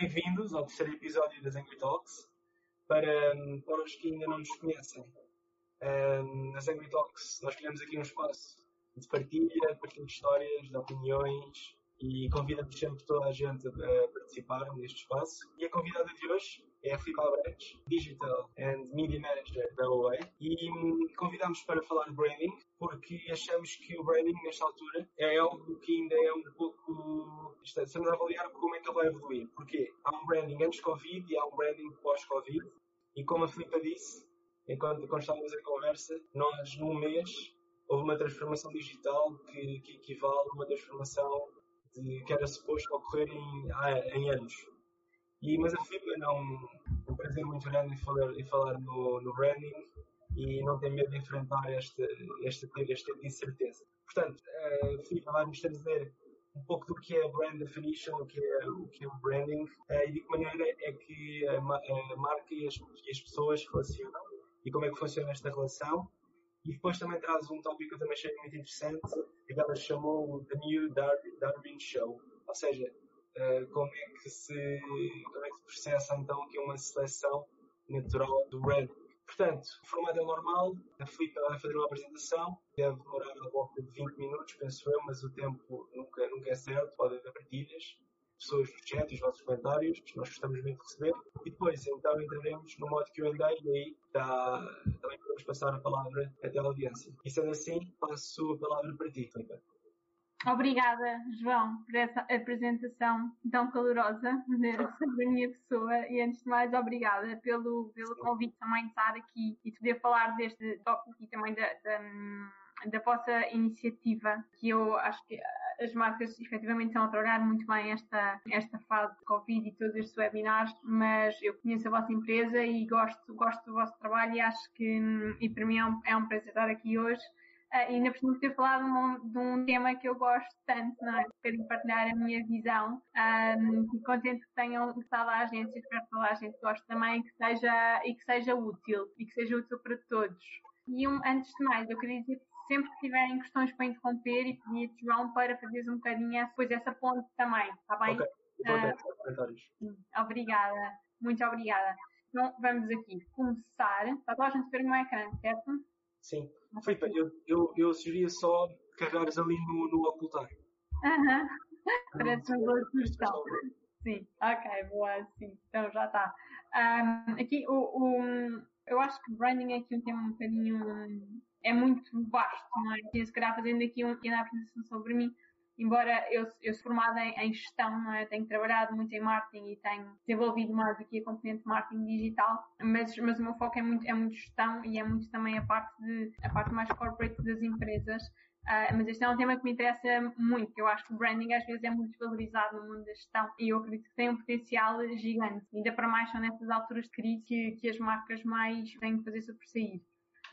bem-vindos ao terceiro episódio das Angry Talks. Para, para os que ainda não nos conhecem, um, nas Angry Talks nós criamos aqui um espaço de partilha, partilha de histórias, de opiniões e convidamos sempre toda a gente a participar neste espaço. E a convidada de hoje é a Filipe Albrecht, Digital and Media Manager da Huawei, e hum, convidamos para falar de branding, porque achamos que o branding, nesta altura, é algo que ainda é um pouco. Estamos a avaliar como é que ele vai evoluir. Porquê? Há um branding antes Covid e há um branding pós-Covid, e como a Filipe disse, enquanto, estávamos a conversa, nós, num mês, houve uma transformação digital que, que equivale a uma transformação de, que era suposto ocorrer em, em anos. E, mas a é um, um prazer muito grande em falar, em falar no, no branding e não tem medo de enfrentar este, este, este tipo de incerteza. Portanto, a FIBA vai nos trazer um pouco do que é brand definition, o que é o, que é o branding e de que maneira é que a, a marca e as, e as pessoas relacionam e como é que funciona esta relação. E depois também traz um tópico que eu também achei muito interessante, que ela chamou The New Darwin Show. Ou seja, uh, como é que se como é que se processa então aqui uma seleção natural do Red. Portanto, o formato é normal, a Filipe vai fazer uma apresentação, deve demorar a volta de 20 minutos, penso eu, mas o tempo nunca, nunca é certo, pode haver partilhas pessoas no chat os vossos comentários, nós gostamos muito de receber. E depois, então, entraremos no modo QA e aí tá, também podemos passar a palavra até à audiência. E sendo assim, passo a palavra para ti, Filipe. Obrigada, João, por essa apresentação tão calorosa sobre a minha pessoa e, antes de mais, obrigada pelo, pelo convite também de estar aqui e de poder falar deste tópico e também da, da da vossa iniciativa, que eu acho que as marcas efetivamente estão a trabalhar muito bem esta, esta fase de Covid e todos estes webinars, mas eu conheço a vossa empresa e gosto, gosto do vosso trabalho e acho que, e para mim é um, é um prazer estar aqui hoje. Uh, e ainda por cima ter falado de um, de um, tema que eu gosto tanto, não é? Quero partilhar a minha visão. Um, contente que tenham gostado da agência, espero que toda a gente goste também que seja, e que seja útil, e que seja útil para todos. E um, antes de mais, eu queria dizer que sempre que tiverem questões para interromper e pedir João para fazeres um bocadinho depois essa ponte também, está bem? Ok, uh, Obrigada, muito obrigada. Então vamos aqui começar. Está toda a gente ver o meu ecrã, certo? Sim. Filipe, eu, eu, eu sugeria só carregares ali no, no ocultar. Aham. Uh -huh. Parece uma boa sugestão. Sim, ok, boa, sim. Então já está. Um, aqui o, o, eu acho que branding é aqui um tema um bocadinho é muito vasto, não é? E se calhar fazendo aqui uma pequena apresentação sobre mim, embora eu, eu sou formada em, em, gestão, não é? Tenho trabalhado muito em marketing e tenho desenvolvido mais aqui a componente de marketing digital, mas, mas o meu foco é muito, é muito gestão e é muito também a parte de, a parte mais corporate das empresas. Uh, mas este é um tema que me interessa muito, eu acho que o branding às vezes é muito desvalorizado no mundo da gestão e eu acredito que tem um potencial gigante. Ainda para mais são nessas alturas de crise que, que as marcas mais têm que fazer sobressair.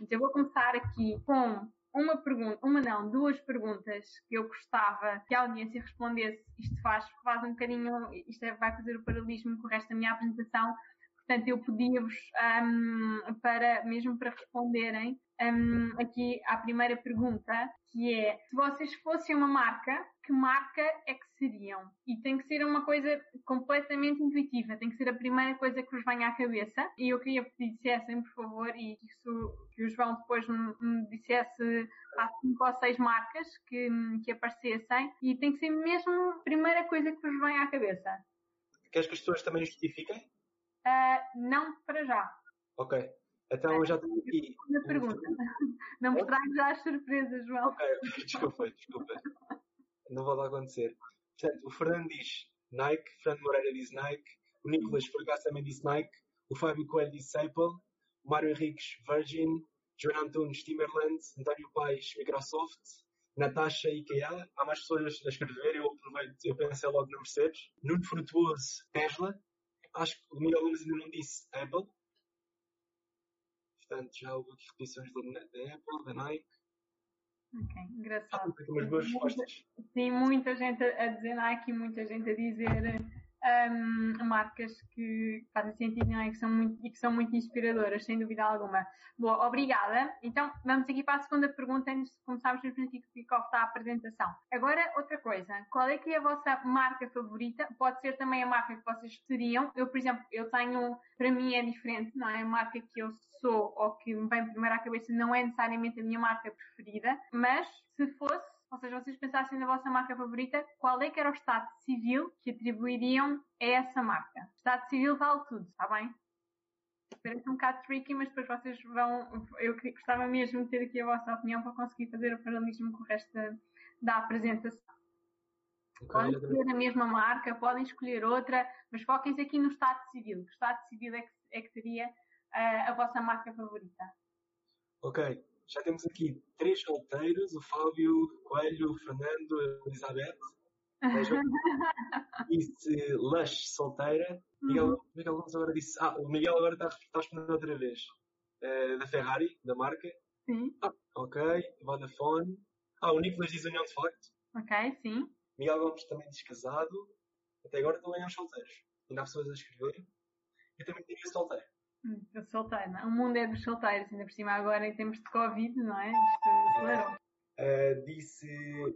Então eu vou começar aqui com uma pergunta, uma não, duas perguntas que eu gostava que a audiência respondesse. Isto faz, faz um bocadinho, isto é, vai fazer o paralelismo com o resto da minha apresentação. Portanto, eu pedia-vos um, para, mesmo para responderem, um, aqui à primeira pergunta, que é, se vocês fossem uma marca, que marca é que seriam? E tem que ser uma coisa completamente intuitiva, tem que ser a primeira coisa que vos venha à cabeça. E eu queria que dissessem, por favor, e isso, que o João depois me, me dissesse há cinco ou seis marcas que, que aparecessem, e tem que ser mesmo a primeira coisa que vos venha à cabeça. Queres que as pessoas também justifiquem? Uh, não para já. Ok. Então eu já tenho aqui. Uma pergunta. Não me trago já as surpresas, João. Ok, desculpa, desculpa. Não vai lá acontecer. Portanto, o Fernando diz Nike, o Fernando Moreira diz Nike, o Nicolas acaso também disse Nike, o Fábio Coelho disse Apple, o Mário Henriques Virgin, João Antunes Timberland, António Paes Microsoft, Natasha IKEA, há mais pessoas a escrever, eu aproveito, eu pensei logo na Mercedes, Nuno Frutuoso Tesla, acho que o Miguel Gomes ainda não disse Apple, Portanto, já houve aqui repetições da, Apple, da Nike. Ok, engraçado. Ah, umas boas respostas. Sim, muita gente a dizer Nike e muita gente a dizer um, marcas que fazem sentido não é? que são muito, e que são muito inspiradoras, sem dúvida alguma. Boa, obrigada. Então, vamos aqui para a segunda pergunta, antes de começarmos o kick-off da apresentação. Agora, outra coisa. Qual é que é a vossa marca favorita? Pode ser também a marca que vocês seriam. Eu, por exemplo, eu tenho, para mim é diferente, não é? A marca que eu sou ou que me vem primeiro à cabeça não é necessariamente a minha marca preferida, mas se fosse ou seja, vocês pensassem na vossa marca favorita, qual é que era o estado civil que atribuiriam a essa marca? Estado civil vale tudo, está bem? Parece um bocado tricky, mas depois vocês vão. Eu gostava mesmo de ter aqui a vossa opinião para conseguir fazer o paralelismo com o resto da, da apresentação. Podem escolher a mesma marca, podem escolher outra, mas foquem-se aqui no Estado Civil. Que Estado Civil é que, é que seria uh, a vossa marca favorita? Ok. Já temos aqui três solteiros, o Fábio, o Coelho, o Fernando, a Elizabeth. disse Lush solteira. Miguel, uhum. Miguel Gomes agora disse. Ah, o Miguel agora está, está respondendo outra vez. Uh, da Ferrari, da marca. Sim. Ah, ok. Vodafone. Ah, o Nicolas diz União de Facto. Ok, sim. Miguel Gomes também diz casado. Até agora estão em os solteiros. Ainda há pessoas a escrever. Eu também diria solteiro. Hum, solteiro, não? É? O mundo é dos solteiros, ainda por cima agora em tempos de Covid, não é? Isto acelerou. Uh, disse,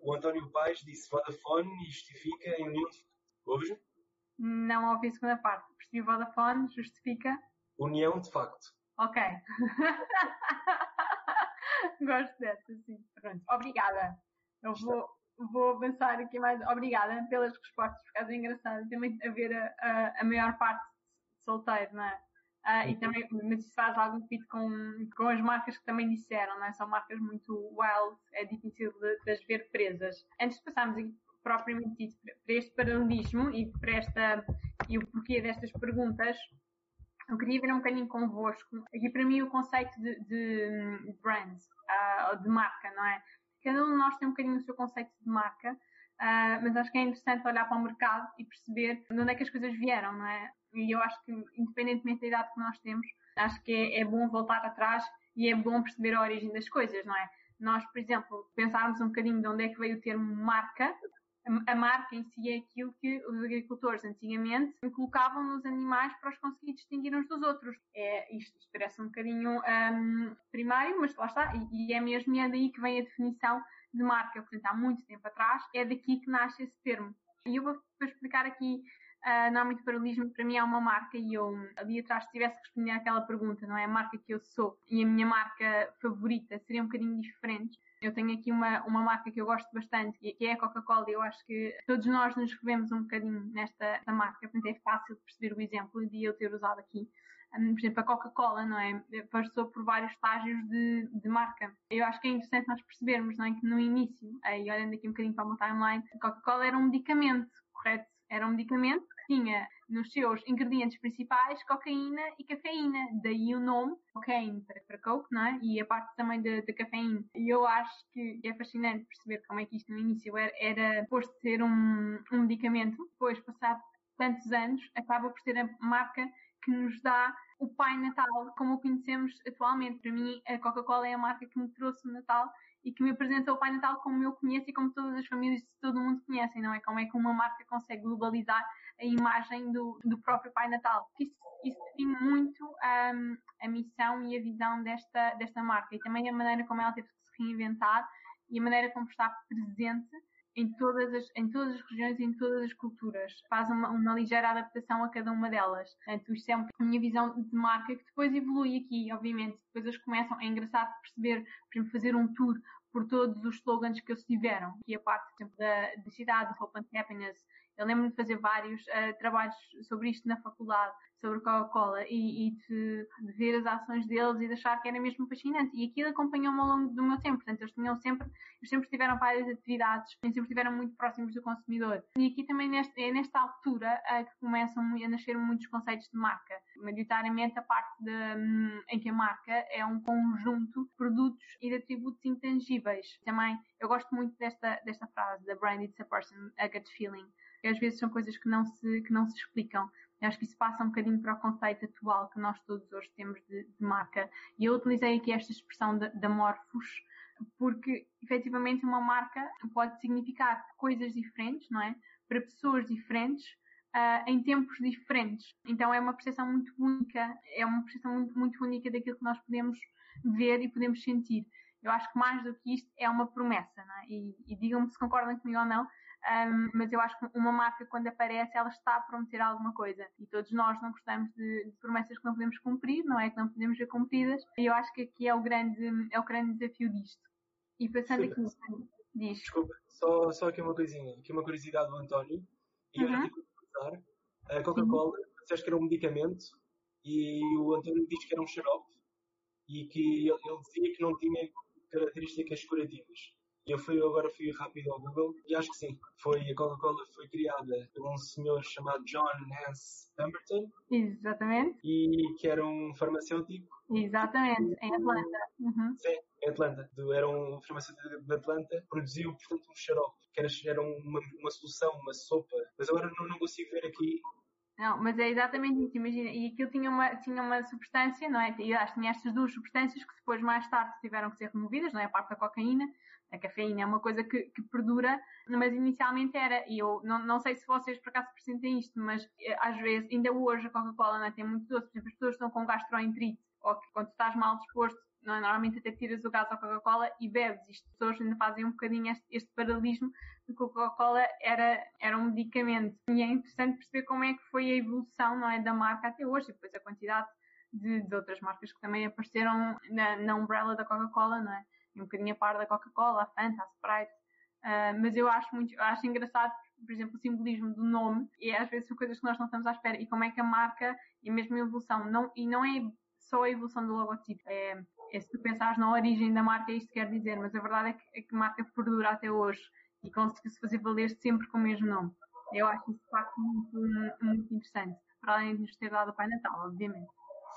o António Paes disse Vodafone e justifica em união de Ouves? Não ouvi a segunda parte. Percebi Vodafone, justifica? União de facto. Ok. Gosto dessa, sim. Pronto. Obrigada. Eu vou, vou avançar aqui mais. Obrigada pelas respostas, por causa é engraçado também a ver a, a, a maior parte solteiro, não é? Uh, e também, mas isso faz algum fit com, com as marcas que também disseram, não é? São marcas muito wild, é difícil de, de as ver presas. Antes de passarmos propriamente dito para este paralelismo e para esta, e o porquê destas perguntas, eu queria ver um bocadinho convosco. Aqui para mim o conceito de, de brand, uh, de marca, não é? Cada um de nós tem um bocadinho o seu conceito de marca, uh, mas acho que é interessante olhar para o mercado e perceber de onde é que as coisas vieram, não é? E eu acho que, independentemente da idade que nós temos, acho que é, é bom voltar atrás e é bom perceber a origem das coisas, não é? Nós, por exemplo, pensarmos um bocadinho de onde é que veio o termo marca, a marca em si é aquilo que os agricultores antigamente colocavam nos animais para os conseguir distinguir uns dos outros. É, isto, parece um bocadinho um, primário, mas lá está, e, é mesmo é daí que vem a definição de marca. Portanto, há muito tempo atrás, é daqui que nasce esse termo. E eu vou explicar aqui Uh, não há muito paralelismo, para mim é uma marca e eu ali atrás se tivesse que responder àquela pergunta, não é? A marca que eu sou e a minha marca favorita seriam um bocadinho diferentes. Eu tenho aqui uma, uma marca que eu gosto bastante, que é a Coca-Cola. Eu acho que todos nós nos revemos um bocadinho nesta, marca, portanto é fácil perceber o exemplo de eu ter usado aqui. Um, por exemplo, a Coca-Cola, não é? Passou por vários estágios de, de marca. Eu acho que é interessante nós percebermos, não é? Que no início, aí olhando aqui um bocadinho para uma timeline, a Coca-Cola era um medicamento, correto? Era um medicamento tinha nos seus ingredientes principais cocaína e cafeína. Daí o nome, cocaine para, para coke, não é? E a parte também da, cafeína. E eu acho que é fascinante perceber como é que isto no início era, era posto ser um, um medicamento. Depois, passado tantos anos, acaba por ser a marca que nos dá o Pai Natal como o conhecemos atualmente. Para mim, a Coca-Cola é a marca que me trouxe o Natal e que me apresenta o Pai Natal como eu conheço e como todas as famílias de todo o mundo conhecem, não é? Como é que uma marca consegue globalizar a imagem do, do próprio Pai Natal. Isso, isso define muito um, a missão e a visão desta, desta marca e também a maneira como ela teve que se reinventar e a maneira como está presente em todas as, em todas as regiões e em todas as culturas. Faz uma, uma ligeira adaptação a cada uma delas. Portanto, isto é a minha visão de marca que depois evolui aqui, obviamente. Depois eles começam, é engraçado perceber, por exemplo, fazer um tour por todos os slogans que eles tiveram. Aqui a parte, por exemplo, da, da cidade, Hope and Happiness, eu lembro-me de fazer vários uh, trabalhos sobre isto na faculdade, sobre Coca-Cola, e, e de, de, ver as ações deles e de achar que era mesmo fascinante. E aquilo acompanhou-me ao longo do meu tempo. Portanto, eles tinham sempre, eles sempre tiveram várias atividades, sempre estiveram muito próximos do consumidor. E aqui também neste, é nesta altura uh, que começam a nascer muitos conceitos de marca. Maioritariamente a parte de, um, em que a marca é um conjunto de produtos e de atributos intangíveis. Também eu gosto muito desta, desta frase, da brand it's a person, a gut feeling às vezes são coisas que não se, que não se explicam. Eu acho que isso passa um bocadinho para o conceito atual que nós todos hoje temos de, de marca. E eu utilizei aqui esta expressão de amorfos, porque efetivamente uma marca pode significar coisas diferentes, não é? Para pessoas diferentes, uh, em tempos diferentes. Então é uma percepção muito única, é uma percepção muito, muito única daquilo que nós podemos ver e podemos sentir. Eu acho que mais do que isto é uma promessa, é? e, e digam-me se concordam comigo ou não, um, mas eu acho que uma marca, quando aparece, ela está a prometer alguma coisa. E todos nós não gostamos de, de, promessas que não podemos cumprir, não é? Que não podemos ver cumpridas. E eu acho que aqui é o grande, é o grande desafio disto. E pensando aqui, diz. Desculpa, só, só aqui uma coisinha, aqui uma curiosidade do António. E uhum. eu já tive que usar. A Coca-Cola, disseste que era um medicamento e o António diz que era um xarope e que ele, ele dizia que não tinha características curativas. E eu fui, agora fui rápido ao Google e acho que sim. Foi, a Coca-Cola foi criada por um senhor chamado John Nance Pemberton. Exatamente. E que era um farmacêutico. Exatamente, em Atlanta. Uhum. Sim, em Atlanta. Era um farmacêutico de Atlanta. Produziu, portanto, um xarope, que era, era uma, uma solução, uma sopa. Mas agora não, não consigo ver aqui não, mas é exatamente isso, imagina. E aquilo tinha uma, tinha uma substância, não é? E acho tinha estas duas substâncias que depois, mais tarde, tiveram que ser removidas, não é? A parte da cocaína. A cafeína é uma coisa que, que perdura, mas inicialmente era, e eu não, não sei se vocês por acaso presentem isto, mas eh, às vezes, ainda hoje a Coca-Cola não é? tem muito doce, por exemplo, as pessoas estão com gastroenterite, ou que quando estás mal disposto, não é? normalmente até tiras o gás à Coca-Cola e bebes. Isto, as pessoas ainda fazem um bocadinho este, este paralelismo que a Coca-Cola era, era um medicamento. E é interessante perceber como é que foi a evolução não é, da marca até hoje, e depois a quantidade de, de outras marcas que também apareceram na, na umbrella da Coca-Cola, não é? um bocadinho a par da Coca-Cola, a Fanta, a Sprite. Uh, mas eu acho muito, eu acho engraçado, por exemplo, o simbolismo do nome e às vezes são coisas que nós não estamos à espera e como é que a marca e mesmo a evolução não, e não é só a evolução do logotipo, é, é se tu pensares na origem da marca é isto quer dizer, mas a verdade é que, é que a marca perdura até hoje e conseguiu-se fazer valer sempre com o mesmo nome. Eu acho isso de facto muito, muito interessante, para além de nos ter dado o Pai Natal, obviamente.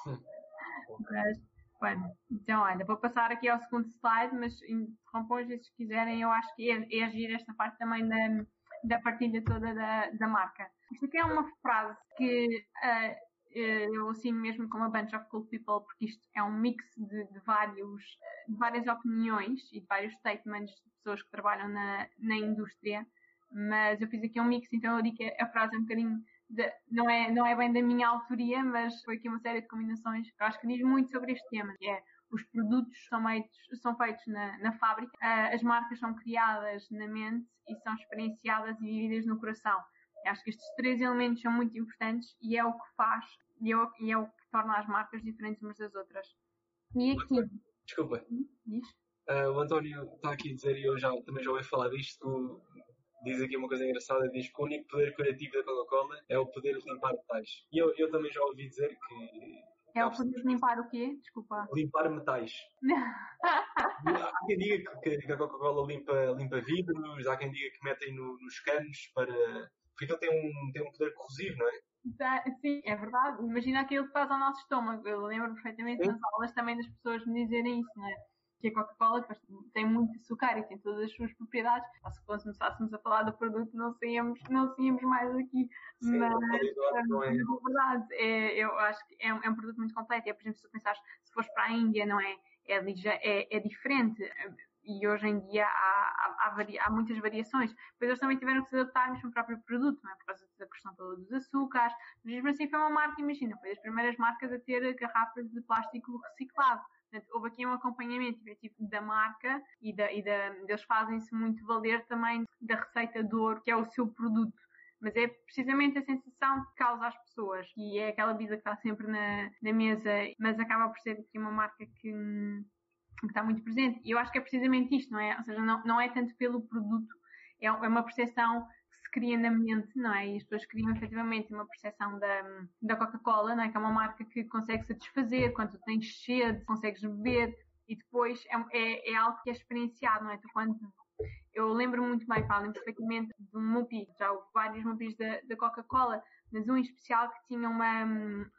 Mas, Bueno, então, olha, vou passar aqui ao segundo slide, mas interrompam se quiserem, eu acho que é, é agir esta parte também da, da partilha toda da, da marca. Isto aqui é uma frase que uh, eu assino mesmo como a bunch of cool people, porque isto é um mix de, de, vários, de várias opiniões e de vários statements de pessoas que trabalham na, na indústria, mas eu fiz aqui um mix, então eu digo que a frase é um bocadinho de, não, é, não é bem da minha autoria, mas foi aqui uma série de combinações que acho que diz muito sobre este tema, que é os produtos são feitos, são feitos na, na fábrica, uh, as marcas são criadas na mente e são experienciadas e vividas no coração. Acho que estes três elementos são muito importantes e é o que faz e é o, e é o que torna as marcas diferentes umas das outras. E aqui. Desculpa. Hum, diz? Uh, o António está aqui a dizer, e eu já, também já ouvi falar disto, diz aqui uma coisa engraçada, diz que o único poder curativo da Coca-Cola é o poder de limpar metais. E eu, eu também já ouvi dizer que... É o poder de limpar o quê? Desculpa. Limpar metais. há quem diga que, que a Coca-Cola limpa, limpa vidros, há quem diga que metem no, nos canos para... Ele tem um, tem um poder corrosivo, não é? Sim, é verdade. Imagina aquilo que faz ao nosso estômago. Eu lembro perfeitamente Sim. nas aulas também das pessoas me dizerem isso, não é? que a Coca-Cola tem muito açúcar e tem todas as suas propriedades. Se começássemos a falar do produto, não saíamos, não saíamos mais aqui. Sim, mas, não é. Na verdade, é, eu acho que é um, é um, produto muito completo. É, por exemplo, se tu pensares, se fores para a Índia, não é? É, é, é diferente. E hoje em dia há, há, há, há, muitas variações. Depois eles também tiveram que se adaptar mesmo ao próprio produto, não é? Por causa da questão toda dos açúcares. Mas mesmo assim foi uma marca, imagina, foi das primeiras marcas a ter garrafas de plástico reciclado. Portanto, houve aqui um acompanhamento efetivo da marca e, da, e da, eles fazem-se muito valer também da receita de ouro, que é o seu produto. Mas é precisamente a sensação que causa às pessoas. E é aquela vida que está sempre na, na mesa, mas acaba por ser aqui uma marca que, que está muito presente. E eu acho que é precisamente isto, não é? Ou seja, não, não é tanto pelo produto, é, é uma percepção se cria na mente, não é? E as pessoas criam efetivamente uma percepção da, da Coca-Cola, não é? Que é uma marca que consegue satisfazer quando tens sede, consegues beber e depois é, é, é algo que é experienciado, não é? Tu quando eu lembro muito bem, falo perfeitamente de um Mupi, já houve vários Mupis da, da Coca-Cola, mas um em especial que tinha uma,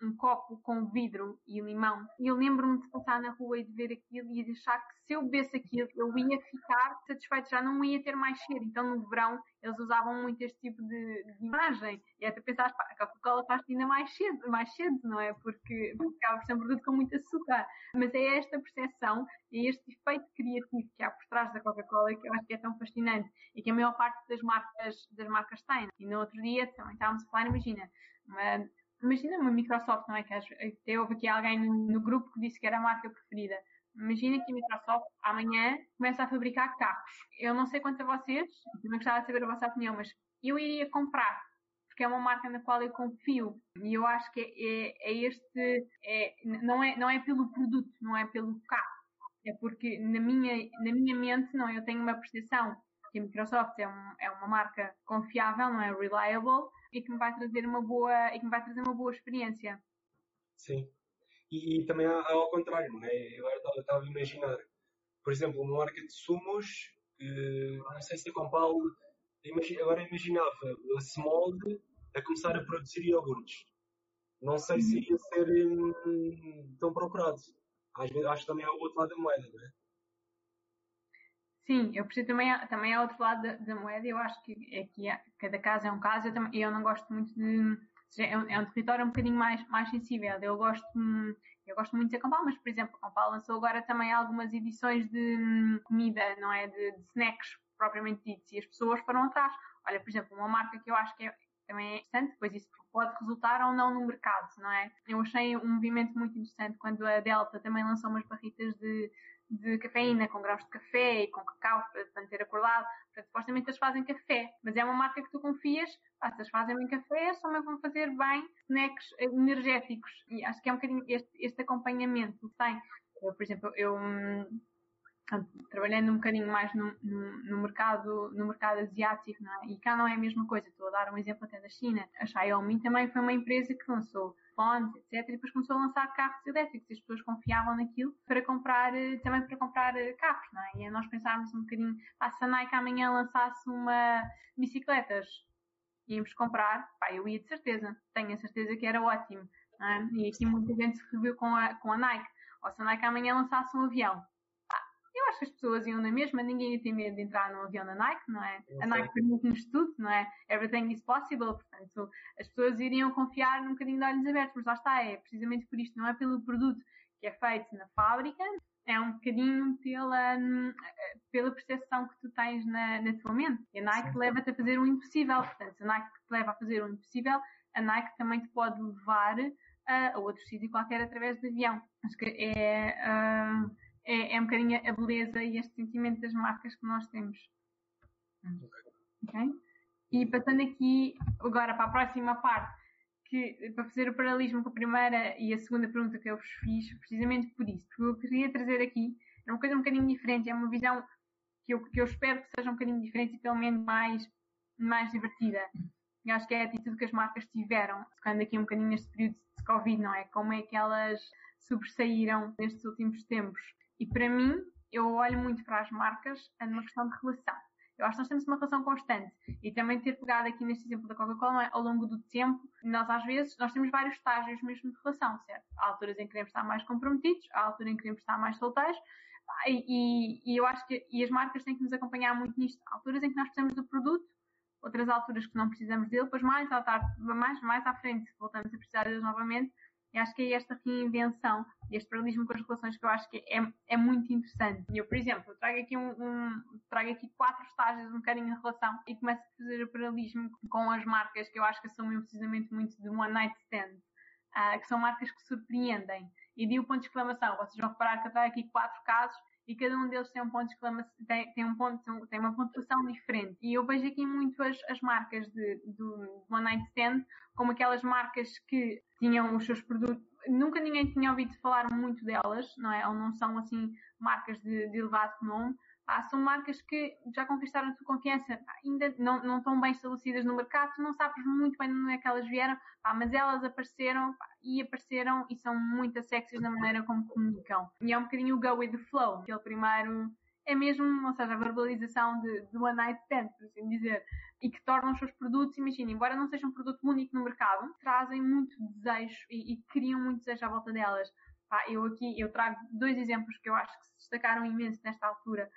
um copo com vidro e limão. E eu lembro-me de passar na rua e de ver aquilo e de achar que se eu bebesse aquilo, eu ia ficar satisfeito, já não ia ter mais sede. Então no verão eles usavam muito este tipo de, de imagem. E até pensar, pá, a Coca-Cola faz ainda mais cedo, mais cedo, não é? Porque, porque acaba por ser um produto com muito açúcar. Mas é esta percepção, é este efeito criativo que há por trás da Coca-Cola que eu acho que é tão fascinante e que a maior parte das marcas, das marcas tem. E no outro dia também estávamos a falar, imagina, uma, imagina uma Microsoft, não é? Que até houve aqui alguém no, no grupo que disse que era a marca preferida. Imagina que a Microsoft amanhã começa a fabricar carros. Eu não sei quanto a vocês, também gostava de saber a vossa opinião, mas eu iria comprar, porque é uma marca na qual eu confio. E eu acho que é, é este, é, não, é, não é pelo produto, não é pelo carro. É porque na minha, na minha mente, não, eu tenho uma percepção que a Microsoft é, um, é uma marca confiável, não é reliable, e que me vai trazer uma boa, e que me vai trazer uma boa experiência. Sim. E, e também há, ao contrário, não é? Eu estava a imaginar, por exemplo, uma marca de sumos, que não sei se a Compal, agora imaginava a Smolde a começar a produzir iogurtes. Não sei se iria ser hum, tão procurado. Às vezes acho que também há o outro lado da moeda, não é? Sim, eu percebo também, também há outro lado da, da moeda. Eu acho que aqui cada caso é um caso. Eu, também, eu não gosto muito de. É um, é um território um bocadinho mais, mais sensível. Eu gosto, eu gosto muito de Campal, mas, por exemplo, Campal lançou agora também algumas edições de hum, comida, não é? De, de snacks propriamente ditos. E as pessoas foram atrás. Olha, por exemplo, uma marca que eu acho que é, também é interessante, depois isso pode resultar ou não no mercado, não é? Eu achei um movimento muito interessante quando a Delta também lançou umas barritas de de cafeína, com graus de café e com cacau para te manter acordado. Portanto, supostamente eles fazem café, mas é uma marca que tu confias, ah, se eles fazem bem café, só me vão fazer bem snacks energéticos. E acho que é um bocadinho este, este acompanhamento que tem. Eu, por exemplo, eu hum, trabalhando um bocadinho mais no, no, no, mercado, no mercado asiático, é? e cá não é a mesma coisa. Estou a dar um exemplo até da China. A Xiaomi também foi uma empresa que lançou fones, etc. E depois começou a lançar carros elétricos e as pessoas confiavam naquilo para comprar, eh, também para comprar eh, carros, não é? E nós pensávamos um bocadinho, ah, se a Nike amanhã lançasse uma bicicletas, íamos comprar, pá, eu ia de certeza, tenho a certeza que era ótimo. É? E aqui muita gente se reviu com a, com a Nike. Ou se a Nike amanhã lançasse um avião, acho que as pessoas iam na mesma, ninguém ia ter medo de entrar num avião da Nike, não é? a Nike permite-nos tudo, não é? Everything is possible, portanto, as pessoas iriam confiar num bocadinho de olhos abertos, mas lá está, é precisamente por isto, não é pelo produto que é feito na fábrica, é um bocadinho pela, pela percepção que tu tens na, na tua mente. E a Nike leva-te a fazer o impossível, portanto, se a Nike te leva a fazer o impossível, a Nike também te pode levar a, a outro sítio qualquer através de avião. Acho que é. Uh, é, é um bocadinho a beleza e este sentimento das marcas que nós temos. Ok? E passando aqui agora para a próxima parte, que, para fazer o paralelismo com a primeira e a segunda pergunta que eu vos fiz, precisamente por isso, porque eu queria trazer aqui, é uma coisa um bocadinho diferente, é uma visão que eu, que eu espero que seja um bocadinho diferente e pelo menos mais, mais divertida. E acho que é a atitude que as marcas tiveram, tocando aqui um bocadinho neste período de Covid, não é? Como é que elas sobressaíram nestes últimos tempos. E para mim, eu olho muito para as marcas numa questão de relação. Eu acho que nós temos uma relação constante. E também ter pegado aqui neste exemplo da Coca-Cola, é? ao longo do tempo, nós às vezes, nós temos vários estágios mesmo de relação, certo? Há alturas em que queremos estar mais comprometidos, há alturas em que queremos estar mais solteiros, e, e, e, eu acho que e as marcas têm que nos acompanhar muito nisto. Há alturas em que nós precisamos do produto, outras alturas que não precisamos dele, depois mais à, tarde, mais, mais à frente voltamos a precisar deles novamente e acho que é esta reinvenção, este paralelismo com as relações que eu acho que é, é muito interessante. Eu, por exemplo, trago aqui, um, um, trago aqui quatro estágios um bocadinho em relação e começo a fazer o paralelismo com as marcas que eu acho que assumem precisamente muito de one night stand, uh, que são marcas que surpreendem. E de o ponto de exclamação, vocês vão reparar que eu trago aqui quatro casos e cada um deles tem um ponto de exclamação, tem, tem um ponto, tem uma pontuação diferente. E eu vejo aqui muito as, as marcas de, do One Night Stand como aquelas marcas que tinham os seus produtos, nunca ninguém tinha ouvido falar muito delas, não é? Ou não são assim marcas de, de elevado nome, são marcas que já conquistaram a tua confiança, ainda não, não estão bem estabelecidas no mercado, tu não sabes muito bem onde é que elas vieram, mas elas apareceram e apareceram e são muito sexys na maneira como comunicam. E é um bocadinho o go with the flow, aquele primeiro é mesmo, ou seja, a verbalização de, de one night stand, por assim dizer, e que tornam os seus produtos, imagina, embora não seja um produto único no mercado, trazem muito desejo e, e criam muito desejo à volta delas. Eu aqui, eu trago dois exemplos que eu acho que se destacaram imenso nesta altura.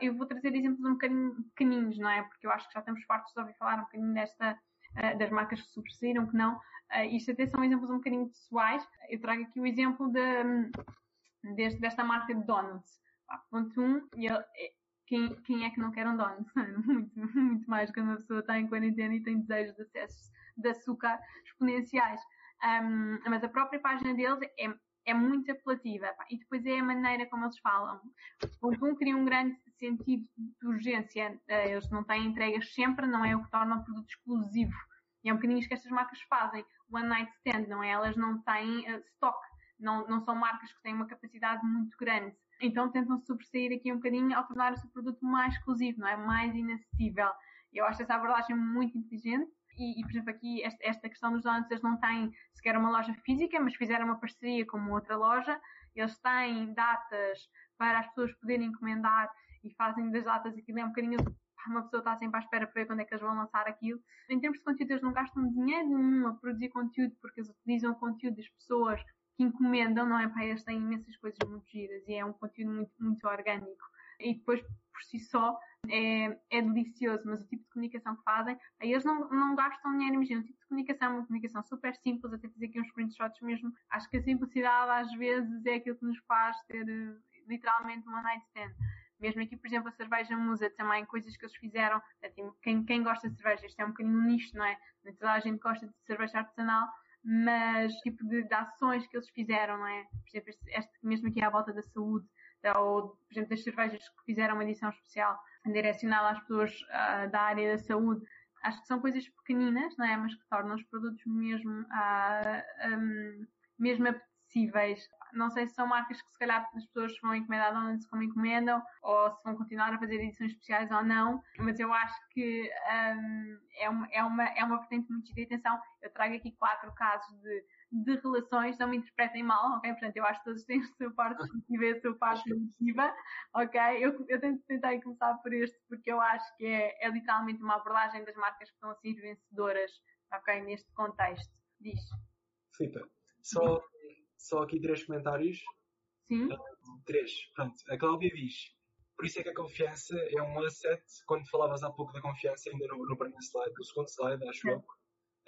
Eu vou trazer exemplos um bocadinho pequeninos, não é? Porque eu acho que já estamos fartos de ouvir falar um bocadinho desta, uh, das marcas que sobressaíram, que não. Uh, isto até são exemplos um bocadinho pessoais. Eu trago aqui o exemplo de, deste, desta marca de donuts. Ponto 1, um, quem, quem é que não quer um donut? muito, muito mais quando uma pessoa está em quarentena e tem desejos de acessos de açúcar exponenciais. Um, mas a própria página deles é, é muito apelativa. E depois é a maneira como eles falam. Ponto um, cria um grande sentido de urgência. Eh, eles não têm entregas sempre, não é o que torna o produto exclusivo. E é um bocadinho isso que estas marcas fazem. One night stand, não é? Elas não têm uh, stock. Não, não são marcas que têm uma capacidade muito grande. Então tentam sobressair aqui um bocadinho ao tornar o seu produto mais exclusivo, não é? Mais inacessível. Eu acho essa abordagem muito inteligente e, e, por exemplo, aqui esta, esta questão dos donuts, eles não têm sequer uma loja física, mas fizeram uma parceria com uma outra loja. Eles têm datas para as pessoas poderem encomendar e fazem das datas aquilo é um bocadinho uma pessoa está sempre à espera para ver quando é que eles vão lançar aquilo. Em termos de conteúdo, eles não gastam dinheiro nenhum a produzir conteúdo, porque eles utilizam o conteúdo das pessoas que encomendam, não é? Para eles têm imensas coisas muito giras e é um conteúdo muito, muito orgânico. E depois, por si só, é, é delicioso, mas o tipo de comunicação que fazem, aí eles não, não gastam dinheiro, imagina, o tipo de comunicação é uma comunicação super simples, até fazer aqui uns screenshots mesmo. Acho que a simplicidade às vezes é aquilo que nos faz ter eh, literalmente uma night stand. Mesmo aqui, por exemplo, a cerveja musa também, coisas que eles fizeram. Quem, quem gosta de cerveja, isto é um bocadinho nicho, não é? Toda a gente gosta de cerveja artesanal, mas tipo de, de, ações que eles fizeram, não é? Por exemplo, este, este, mesmo aqui à volta da saúde, ou por exemplo das cervejas que fizeram uma edição especial direcionada às pessoas uh, da área da saúde. Acho que são coisas pequeninas, não é? Mas que tornam os produtos mesmo, uh, ah, um, mesmo apetecíveis. Não sei se são marcas que se calhar as pessoas vão encomendar antes como encomendam, ou se vão continuar a fazer edições especiais ou não, mas eu acho que um, é, uma, é, uma, é uma vertente muito de atenção. Eu trago aqui quatro casos de de relações, não me interpretem mal, ok? Portanto, eu acho que todos têm a sua parte positiva e a sua parte negativa, ok? Eu, eu tentei começar por este porque eu acho que é, é literalmente uma abordagem das marcas que estão a ser vencedoras, ok? Neste contexto. Diz. Filipe, só, só aqui três comentários. Sim. Uh, três. Pronto, a Cláudia diz. Por isso é que a confiança é um asset. Quando falavas há pouco da confiança, ainda no, no primeiro slide, no segundo slide, acho eu,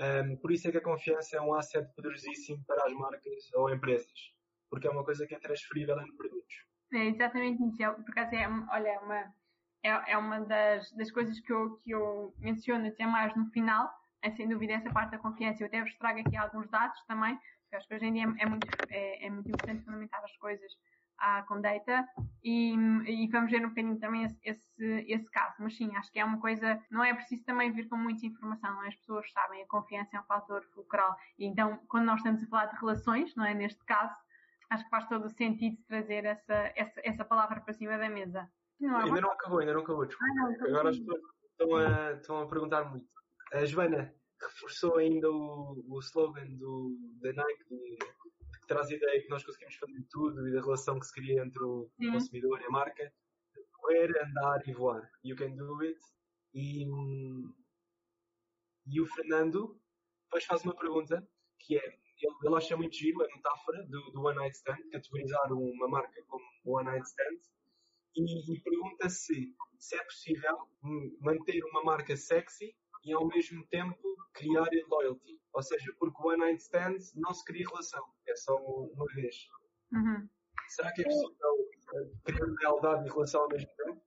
um, por isso é que a confiança é um asset poderosíssimo para as marcas ou empresas, porque é uma coisa que é transferível entre produtos. É exatamente isso. É, por acaso, é, olha, é uma, é, é uma das, das coisas que eu, que eu menciono até mais no final, é sem dúvida essa parte da confiança. Eu até vos trago aqui alguns dados também, porque acho que hoje em dia é, é muito, é, é muito importante fundamentar as coisas à Condata e, e vamos ver um bocadinho também esse, esse, esse, caso. Mas sim, acho que é uma coisa, não é preciso também vir com muita informação, é? as pessoas sabem, a confiança é um fator fulcral. Então, quando nós estamos a falar de relações, não é? Neste caso, acho que faz todo o sentido trazer essa, essa, essa palavra para cima da mesa. Não ainda não acabou, ainda não acabou, desculpa. Ah, não, Agora as pessoas estão a, estão a perguntar muito. A Joana reforçou ainda o, o slogan do, da Nike traz a ideia que nós conseguimos fazer tudo e da relação que se cria entre o Sim. consumidor e a marca. Correr, andar e voar. You can do it. E, e o Fernando depois faz uma pergunta que é, ele, ele acha muito giro a metáfora do, do One Night Stand, categorizar uma marca como One Night Stand, e, e pergunta se, se é possível manter uma marca sexy e ao mesmo tempo criar loyalty. Ou seja, porque o one night stand não se cria relação, é só uma vez. Uhum. Será que é possível criar lealdade e relação ao mesmo tempo?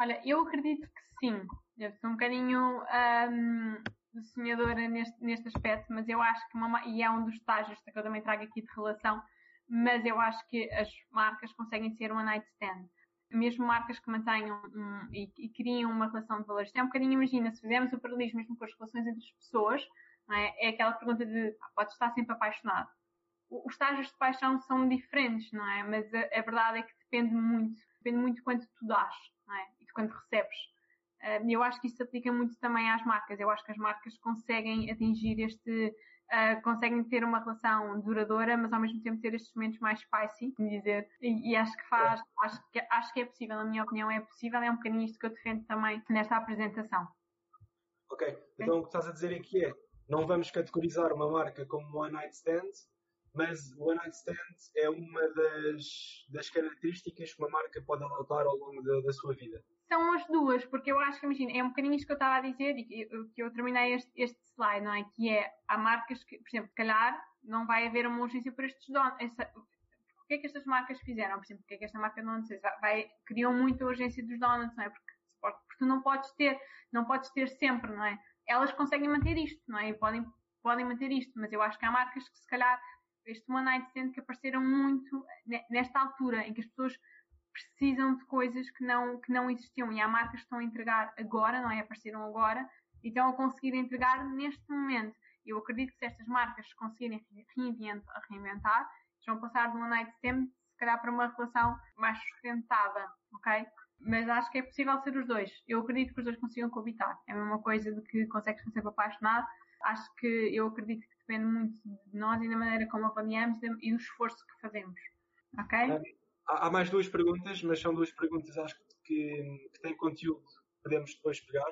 Olha, eu acredito que sim. Eu sou um bocadinho um, sonhadora neste, neste aspecto, mas eu acho que uma, e é um dos estágios que eu também trago aqui de relação, mas eu acho que as marcas conseguem ser one night stand mesmo marcas que mantenham um, e, e criam uma relação de valores. É um bocadinho, imagina, se fizermos o paralelismo mesmo com as relações entre as pessoas, é? é? aquela pergunta de ah, pode estar sempre apaixonado. Os estágios de paixão são diferentes, não é? Mas a, a, verdade é que depende muito, depende muito de quanto tu dás, não é? E de quanto recebes. Eu acho que isso se aplica muito também às marcas. Eu acho que as marcas conseguem atingir este, uh, conseguem ter uma relação duradoura, mas ao mesmo tempo ter estes momentos mais spicy, dizer, e, e, acho que faz, acho que, acho que é possível, na minha opinião é possível, é um bocadinho isto que eu defendo também nesta apresentação. Ok, então o que estás a dizer aqui é, não vamos categorizar uma marca como One Night Stand, mas o One Night Stand é uma das, das características que uma marca pode adotar ao longo da, da sua vida são as duas, porque eu acho que, imagina, é um bocadinho isto que eu estava a dizer e que, que eu terminei este, este, slide, não é? Que é, há marcas que, por exemplo, calhar não vai haver uma urgência para estes donos. o que é que estas marcas fizeram? Por exemplo, o que é que esta marca não sei, vai, criou muito a urgência dos donuts, não é? Porque, porque tu não podes ter, não podes ter sempre, não é? Elas conseguem manter isto, não é? E podem, podem manter isto, mas eu acho que há marcas que se calhar este One Night Stand que apareceram muito nesta altura em que as pessoas precisam de coisas que não, que não existiam e há marcas que estão a entregar agora, não é? Apareceram agora e estão a conseguir entregar neste momento. Eu acredito que se estas marcas conseguirem reinventar, vão passar de uma night stand se calhar para uma relação mais sustentada, ok? Mas acho que é possível ser os dois. Eu acredito que os dois consigam coabitar. É a mesma coisa de que consegues sempre apaixonado. Acho que eu acredito que depende muito de nós e da maneira como avaliamos e do esforço que fazemos. Ok? Há, há mais duas perguntas, mas são duas perguntas acho que, que têm conteúdo que podemos depois pegar.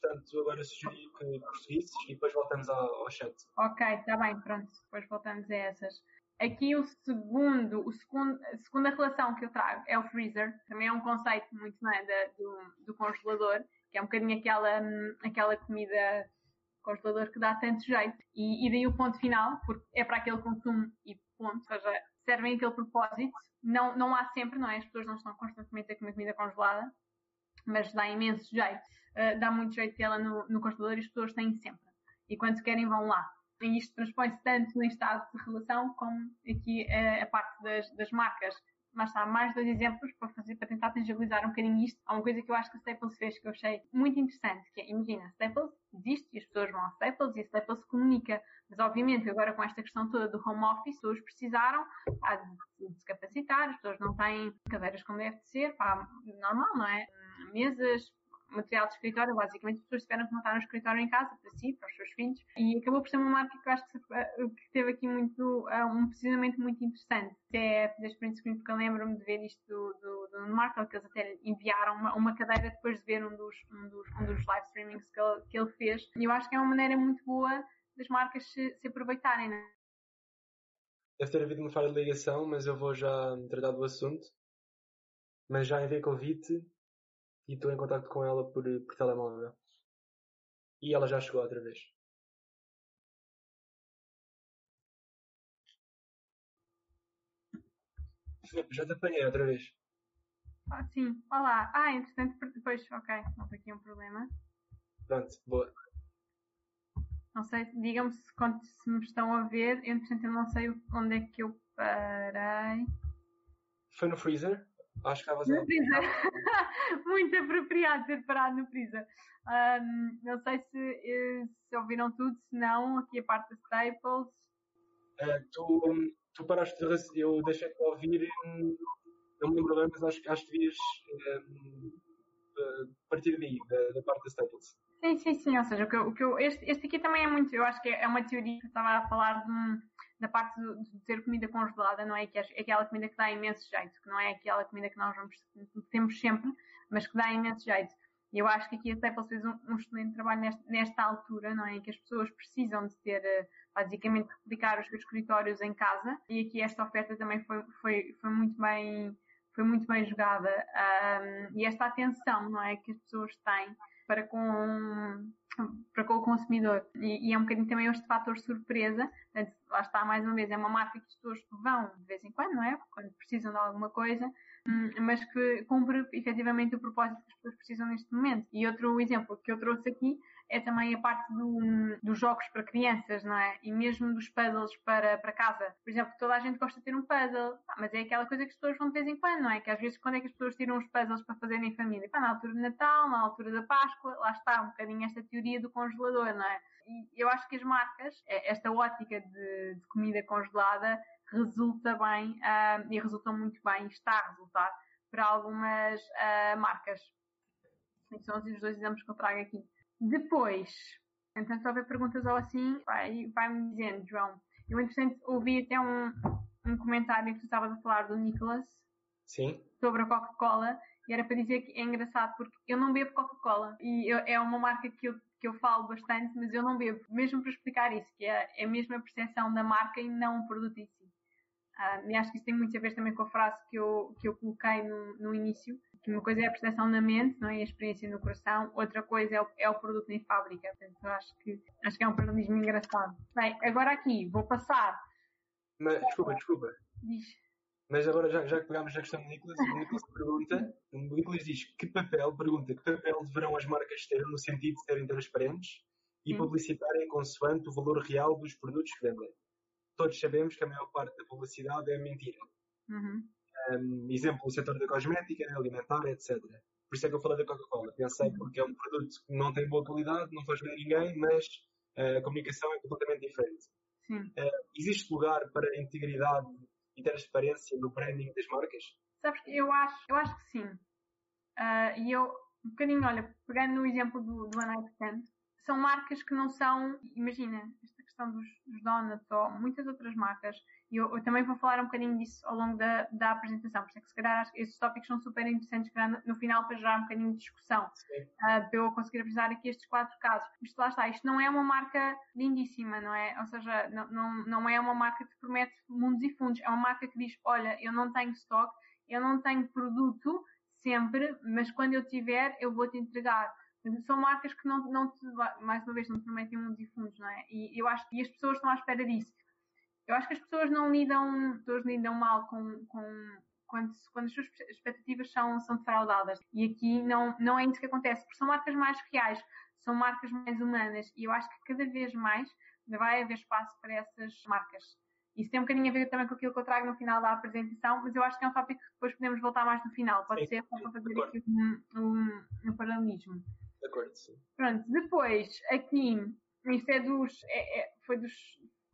Portanto, agora sugeri que prosseguisses e depois voltamos ao, ao chat. Ok, está bem, pronto. Depois voltamos a essas. Aqui o segundo, o segundo, a segunda relação que eu trago é o freezer. Também é um conceito muito não é, da, do, do congelador, que é um bocadinho aquela, aquela comida congelador que dá tanto jeito. E, e daí o ponto final, porque é para aquele consumo e ponto, ou seja, servem aquele propósito. Não, não há sempre, não é? As pessoas não estão constantemente a comer comida congelada, mas dá imenso jeito. Uh, dá muito jeito tê-la no, no congelador e as pessoas têm sempre. E quando querem vão lá. E isto transpõe-se tanto no estado de relação como aqui uh, a parte das, das marcas mas há mais dois exemplos para fazer, para tentar tangibilizar um bocadinho isto. Há uma coisa que eu acho que a Staples fez que eu achei muito interessante, que é, imagina, Staples existe e as pessoas vão a Staples e a Staples comunica. Mas obviamente agora com esta questão toda do home office, as pessoas precisaram pá, de capacitar, as pessoas não têm cadeiras como deve ser, pá, normal, não é? Mesas, material de escritório, basicamente as pessoas tiveram que montar um escritório em casa para si, para os seus filhos, e acabou por ser uma marca que eu acho que, eh, que teve aqui muito, eh, um posicionamento muito interessante. Até das print screen, porque eu lembro-me de ver isto do, do, do Markel, que eles até enviaram uma, uma cadeira depois de ver um dos, um dos, um dos live streamings que ele, que ele fez, e eu acho que é uma maneira muito boa das marcas se, se aproveitarem, né? Deve ter havido uma falha de ligação, mas eu vou já tratar do assunto. Mas já enviei convite e estou em contato com ela por, por telemóvel. E ela já chegou outra vez. Já te apanhei outra vez. Ah, sim, olá. Ah, entretanto, depois, ok, não tem aqui um problema. Pronto, boa. Não sei, digam-me se, se me estão a ver. Entretanto, eu não sei onde é que eu parei. Foi no freezer? Acho que estava freezer. Muito apropriado ter parado no freezer. Um, não sei se, eh, se ouviram tudo, se não, aqui a parte da Staples. Uh, tu, tu paraste de, eu deixei de ouvir, não me lembro bem, mas acho, acho que devias um, partir daí, da, da, parte da Staples. Sim, sim, sim, ou seja, o que eu, o que eu, este, este aqui também é muito, eu acho que é uma teoria que eu estava a falar de um da parte de, ter comida congelada, não é? Que é aquela comida que dá imenso jeito, que não é aquela comida que nós vamos, temos sempre, mas que dá imenso jeito. E eu acho que aqui a Staples fez um, um excelente trabalho nesta, nesta, altura, não é? Em que as pessoas precisam de ter, eh, basicamente, replicar os seus escritórios em casa. E aqui esta oferta também foi, foi, foi muito bem, foi muito bem jogada. Um, e esta atenção, não é? Que as pessoas têm para com, para com o consumidor. E, e, é um bocadinho também este fator surpresa. Portanto, lá está, mais uma vez, é uma marca que as pessoas vão de vez em quando, não é? Quando precisam de alguma coisa, hum, mas que cumpre efetivamente o propósito que as pessoas precisam neste momento. E outro exemplo que eu trouxe aqui é também a parte do, dos jogos para crianças, não é? E mesmo dos puzzles para, para casa. Por exemplo, toda a gente gosta de ter um puzzle, mas é aquela coisa que as pessoas vão de vez em quando, não é? Que às vezes quando é que as pessoas tiram os puzzles para fazerem em família? Pá, na altura de Natal, na altura da Páscoa, lá está um bocadinho esta teoria do congelador, não é? E eu acho que as marcas, é, esta ótica de, de comida congelada, resulta bem uh, e resulta muito bem, está a resultar para algumas uh, marcas. São os dois exemplos que eu trago aqui. Depois, Então, se houver perguntas ou assim, vai-me vai dizendo, João. Eu, entretanto, ouvi até um, um comentário que tu estavas a falar do Nicholas. Sim. Sobre a Coca-Cola. E era para dizer que é engraçado porque eu não bebo Coca-Cola. E eu, é uma marca que eu, que eu falo bastante, mas eu não bebo. Mesmo para explicar isso, que é, é mesmo a percepção da marca e não o produto em si. Uh, e acho que isso tem muito a ver também com a frase que eu, que eu coloquei no, no início, uma coisa é a percepção na mente, não é? a experiência no coração, outra coisa é o, é o produto em fábrica. Portanto, acho que, acho que é um paralelismo engraçado. Bem, agora aqui, vou passar. Mas, desculpa, desculpa. Diz. Mas agora, já, já que pegámos na questão do Nicolas, o Nicolas pergunta, o Nicolas diz que papel, pergunta, que papel deverão as marcas ter no sentido de serem transparentes e hum. publicitarem consoante o valor real dos produtos que vendem? todos sabemos que a maior parte da publicidade é mentira. Uhum. Um, exemplo, o setor da cosmética, alimentar, etc. Por isso é que eu falei da Coca-Cola. Pensei porque é um produto que não tem boa qualidade, não faz bem a ninguém, mas uh, a comunicação é completamente diferente. Uh, existe lugar para integridade e transparência no branding das marcas? Sabes que eu acho, eu acho que sim. Uh, e eu, um bocadinho, olha, pegando no exemplo do, do One são marcas que não são, imagina, questão dos, dos donuts ou muitas outras marcas, e eu, eu, também vou falar um bocadinho disso ao longo da, da apresentação, por isso é que se calhar acho que esses tópicos são super interessantes no, no final para gerar um bocadinho de discussão, uh, para eu conseguir apresentar aqui estes quatro casos. Isto lá está, isto não é uma marca lindíssima, não é? Ou seja, não, não, não é uma marca que promete mundos e fundos, é uma marca que diz, olha, eu não tenho stock, eu não tenho produto sempre, mas quando eu tiver, eu vou te entregar são marcas que não, não te, mais uma vez, não te prometem mundos e fundos, não é? E eu acho que as pessoas estão à espera disso. Eu acho que as pessoas não lidam, as pessoas lidam mal com, com quando, quando as suas expectativas são, são defraudadas. E aqui não, não é isso que acontece, porque são marcas mais reais, são marcas mais humanas. E eu acho que cada vez mais vai haver espaço para essas marcas. Isso tem um bocadinho a ver também com aquilo que eu trago no final da apresentação, mas eu acho que é um tópico que depois podemos voltar mais no final. Pode sim, ser para fazer aqui um, um, um paralelismo. Acordo, sim. Pronto, depois, aqui, isto é dos, é, é, foi dos,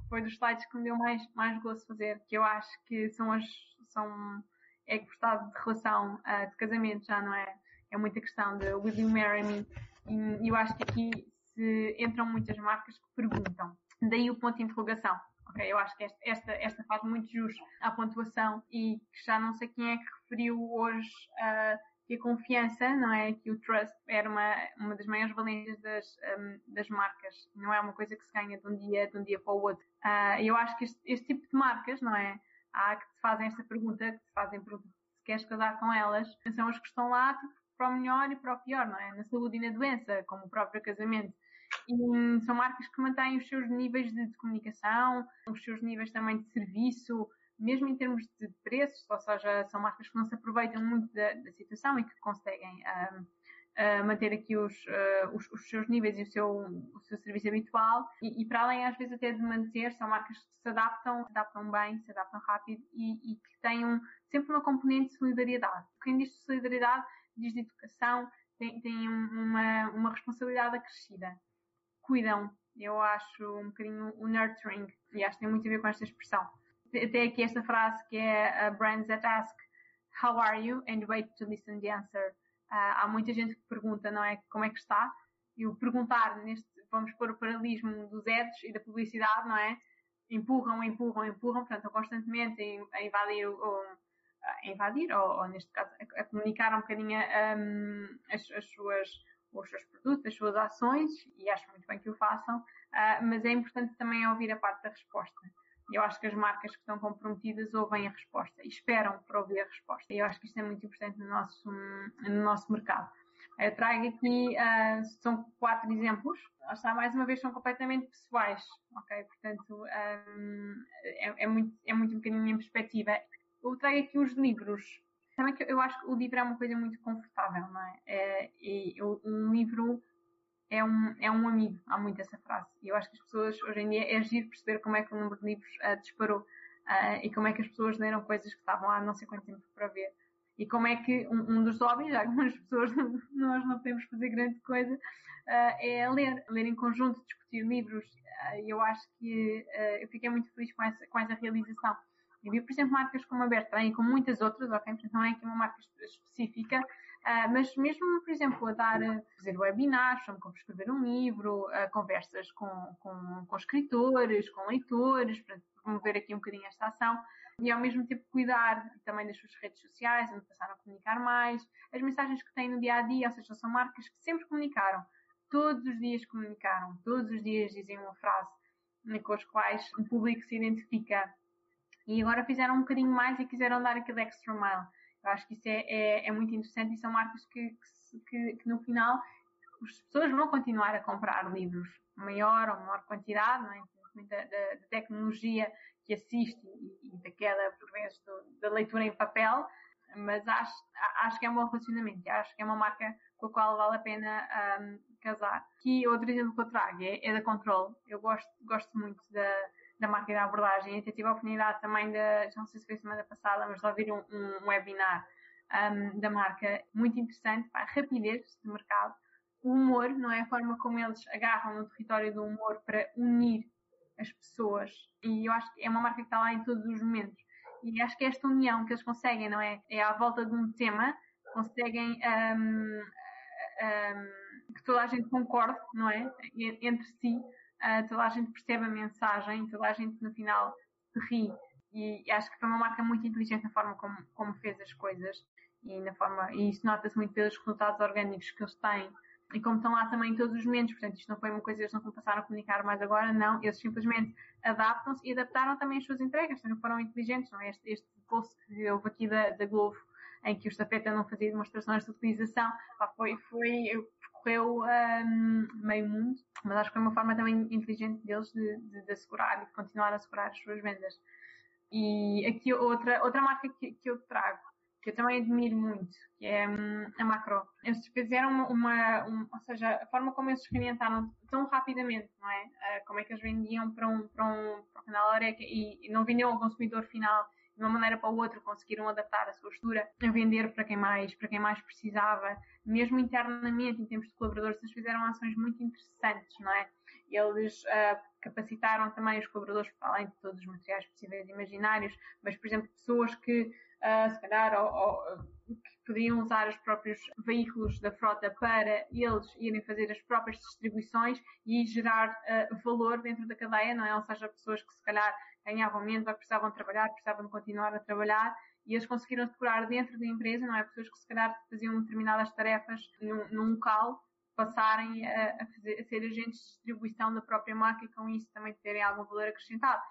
foi dos slides que me deu mais, mais gosto fazer, que eu acho que são as, são, é gostado de relação uh, de casamento, já não é? É muita questão de will you marry me? E eu acho que aqui se entram muitas marcas que perguntam. Daí o ponto de interrogação. Okay, eu acho que esta, esta, esta faz muito jus à pontuação e que já não sei quem é que referiu hoje uh, que a confiança, não é? Que o trust era uma, uma das maiores valências das, um, das marcas. Não é uma coisa que se ganha de um dia, de um dia para o outro. Uh, eu acho que este, este, tipo de marcas, não é? Há que te fazem esta pergunta, que te fazem se queres casar com elas, são as que estão lá tipo, para o melhor e para o pior, não é? Na saúde e na doença, como o próprio casamento. E hum, são marcas que mantêm os seus níveis de comunicação, os seus níveis também de serviço, mesmo em termos de preços, ou seja, são marcas que não se aproveitam muito da, da situação e que conseguem uh, manter aqui os, uh, os, os, seus níveis e o seu, o seu serviço habitual. E, e, para além, às vezes, até de manter, são marcas que se adaptam, se adaptam bem, se adaptam rápido e, e que têm um, sempre uma componente de solidariedade. Quem diz de solidariedade diz de educação, tem, tem uma, uma responsabilidade acrescida. Cuidam, eu acho um bocadinho o nurturing, e acho que tem muito a ver com esta expressão tem aqui esta frase que é uh, brands that ask how are you and wait to listen the answer. Uh, há muita gente que pergunta, não é? Como é que está? E o perguntar neste, vamos pôr o paralelismo dos ads e da publicidade, não é? Empurram, empurram, empurram, portanto, constantemente a invadir, ou, a invadir ou, ou, neste caso, a, a comunicar um bocadinho um, as, as suas, os seus produtos, as suas ações, e acho muito bem que o façam, uh, mas é importante também ouvir a parte da resposta. Eu acho que as marcas que estão comprometidas ouvem a resposta e esperam para ouvir a resposta. E eu acho que isto é muito importante no nosso, no nosso mercado. Eu trago aqui, uh, são quatro exemplos. Está, mais uma vez, são completamente pessoais, ok? Portanto, um, é, é, muito, é muito um bocadinho minha perspectiva. Eu trago aqui os livros. Também que eu acho que o livro é uma coisa muito confortável, não é? é e um livro é um, é um amigo. Há muito essa frase. E eu acho que as pessoas, hoje em dia, é agir perceber como é que o número de livros uh, disparou uh, e como é que as pessoas leram coisas que estavam há não sei quanto tempo para ver. E como é que um, um dos hobbies, algumas pessoas, nós não podemos fazer grande coisa, uh, é ler. Ler em conjunto, discutir livros. E eu acho que eu fiquei muito feliz com essa, com essa realização. Eu vi, por exemplo, marcas como a Bertrand e como muitas outras, ok? Portanto, não é aqui uma marca específica, Uh, mas mesmo, por exemplo, a dar, fazer webinars, como escrever um livro, uh, conversas com, com, com, escritores, com leitores, para promover aqui um bocadinho esta ação. E ao mesmo tempo cuidar também das suas redes sociais, onde passaram a comunicar mais, as mensagens que têm no dia a dia, ou seja, são marcas que sempre comunicaram, todos os dias comunicaram, todos os dias dizem uma frase com as quais o público se identifica. E agora fizeram um bocadinho mais e quiseram dar aquele extra mile. Eu acho que isso é, é, é muito interessante e são marcas que, que, que, no final as pessoas vão continuar a comprar livros, maior ou menor quantidade, não é? da, da, da tecnologia que assiste e, e da queda, por vezes, do, da leitura em papel, mas acho, acho que é um bom relacionamento, acho que é uma marca com a qual vale a pena um, casar. Aqui, outro exemplo que eu trago é, é da Control. Eu gosto, gosto muito da, da marca da abordagem. Até tive a oportunidade também de, já não sei se foi semana passada, mas de ouvir um, um webinar um, da marca muito interessante, para a rapidez de mercado, o humor, não é? A forma como eles agarram no território do humor para unir as pessoas. E eu acho que é uma marca que está lá em todos os momentos. E acho que é esta união que eles conseguem, não é? É à volta de um tema, conseguem um, um, que toda a gente concorde, não é? Entre si, uh, toda a gente percebe a mensagem, toda a gente no final se ri. E acho que foi uma marca muito inteligente na forma como, como fez as coisas e na forma, e isso nota-se muito pelos resultados orgânicos que eles têm e como estão lá também todos os momentos, portanto, isto não foi uma coisa que eles não passaram a comunicar mais agora, não, eles simplesmente adaptam-se e adaptaram também as suas entregas, também foram inteligentes, não é? Este, este post que houve aqui da, da Globo, em que o Estafeta não fazia demonstrações de utilização, foi, foi, percorreu um, meio mundo, mas acho que foi uma forma também inteligente deles de, de, de assegurar e de continuar a assegurar as suas vendas. E aqui outra, outra marca que, que eu trago, que eu também admiro muito, que é hum, a Macro. Eles fizeram uma, uma um, ou seja, a forma como eles experimentaram tão rapidamente, não é? Uh, como é que eles vendiam para um, para um, para um canal Oreca e, e não vendiam ao consumidor final de uma maneira para outra, conseguiram adaptar a sua postura a vender para quem mais, para quem mais precisava, mesmo internamente, em termos de colaboradores, eles fizeram ações muito interessantes, não é? Eles uh, capacitaram também os colaboradores, para além de todos os materiais possíveis e imaginários, mas, por exemplo, pessoas que uh, se calhar, ou, ou, que poderiam usar os próprios veículos da frota para eles irem fazer as próprias distribuições e gerar uh, valor dentro da cadeia, não é? Ou seja, pessoas que se calhar ganhavam menos ou precisavam trabalhar, precisavam de continuar a trabalhar e eles conseguiram decorar dentro da empresa, não é? Pessoas que se calhar faziam determinadas tarefas num, num local passarem a, a, fazer, a, ser agentes de distribuição da própria marca e com isso também terem algum valor acrescentado.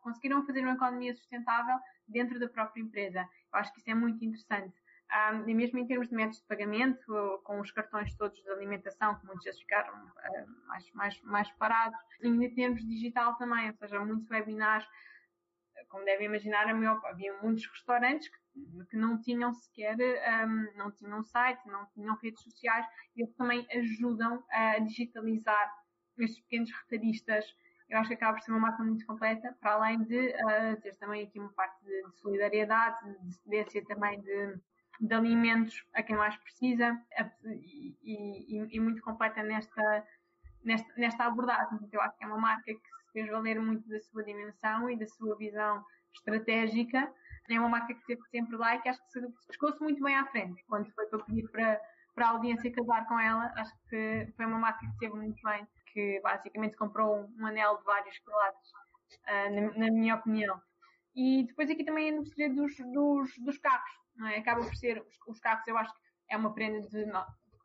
Conseguiram fazer uma economia sustentável dentro da própria empresa. Eu acho que isso é muito interessante. Um, e mesmo em termos de métodos de pagamento, com os cartões todos de alimentação, que muitos já ficaram uh, mais, mais, mais parados, e em termos digital também, ou seja, muitos webinars, como devem imaginar, havia muitos restaurantes que, que não tinham sequer, um, não tinham site, não tinham redes sociais, e eles também ajudam a digitalizar estes pequenos retalhistas. Eu acho que acaba por ser uma marca muito completa, para além de uh, ter também aqui uma parte de, de solidariedade, de cedência também de, de, alimentos a quem mais precisa e, e, e, muito completa nesta, nesta, nesta abordagem. Eu acho que é uma marca que se fez valer muito da sua dimensão e da sua visão estratégica. É uma marca que esteve sempre lá e que acho que se pescou-se muito bem à frente. Quando foi para pedir para, para a audiência casar com ela, acho que foi uma marca que esteve muito bem que basicamente comprou um anel de vários quilates, uh, na, na, minha opinião. E depois aqui também a indústria dos, dos, dos carros, não é? Acaba por ser, os, os, carros eu acho que é uma prenda de,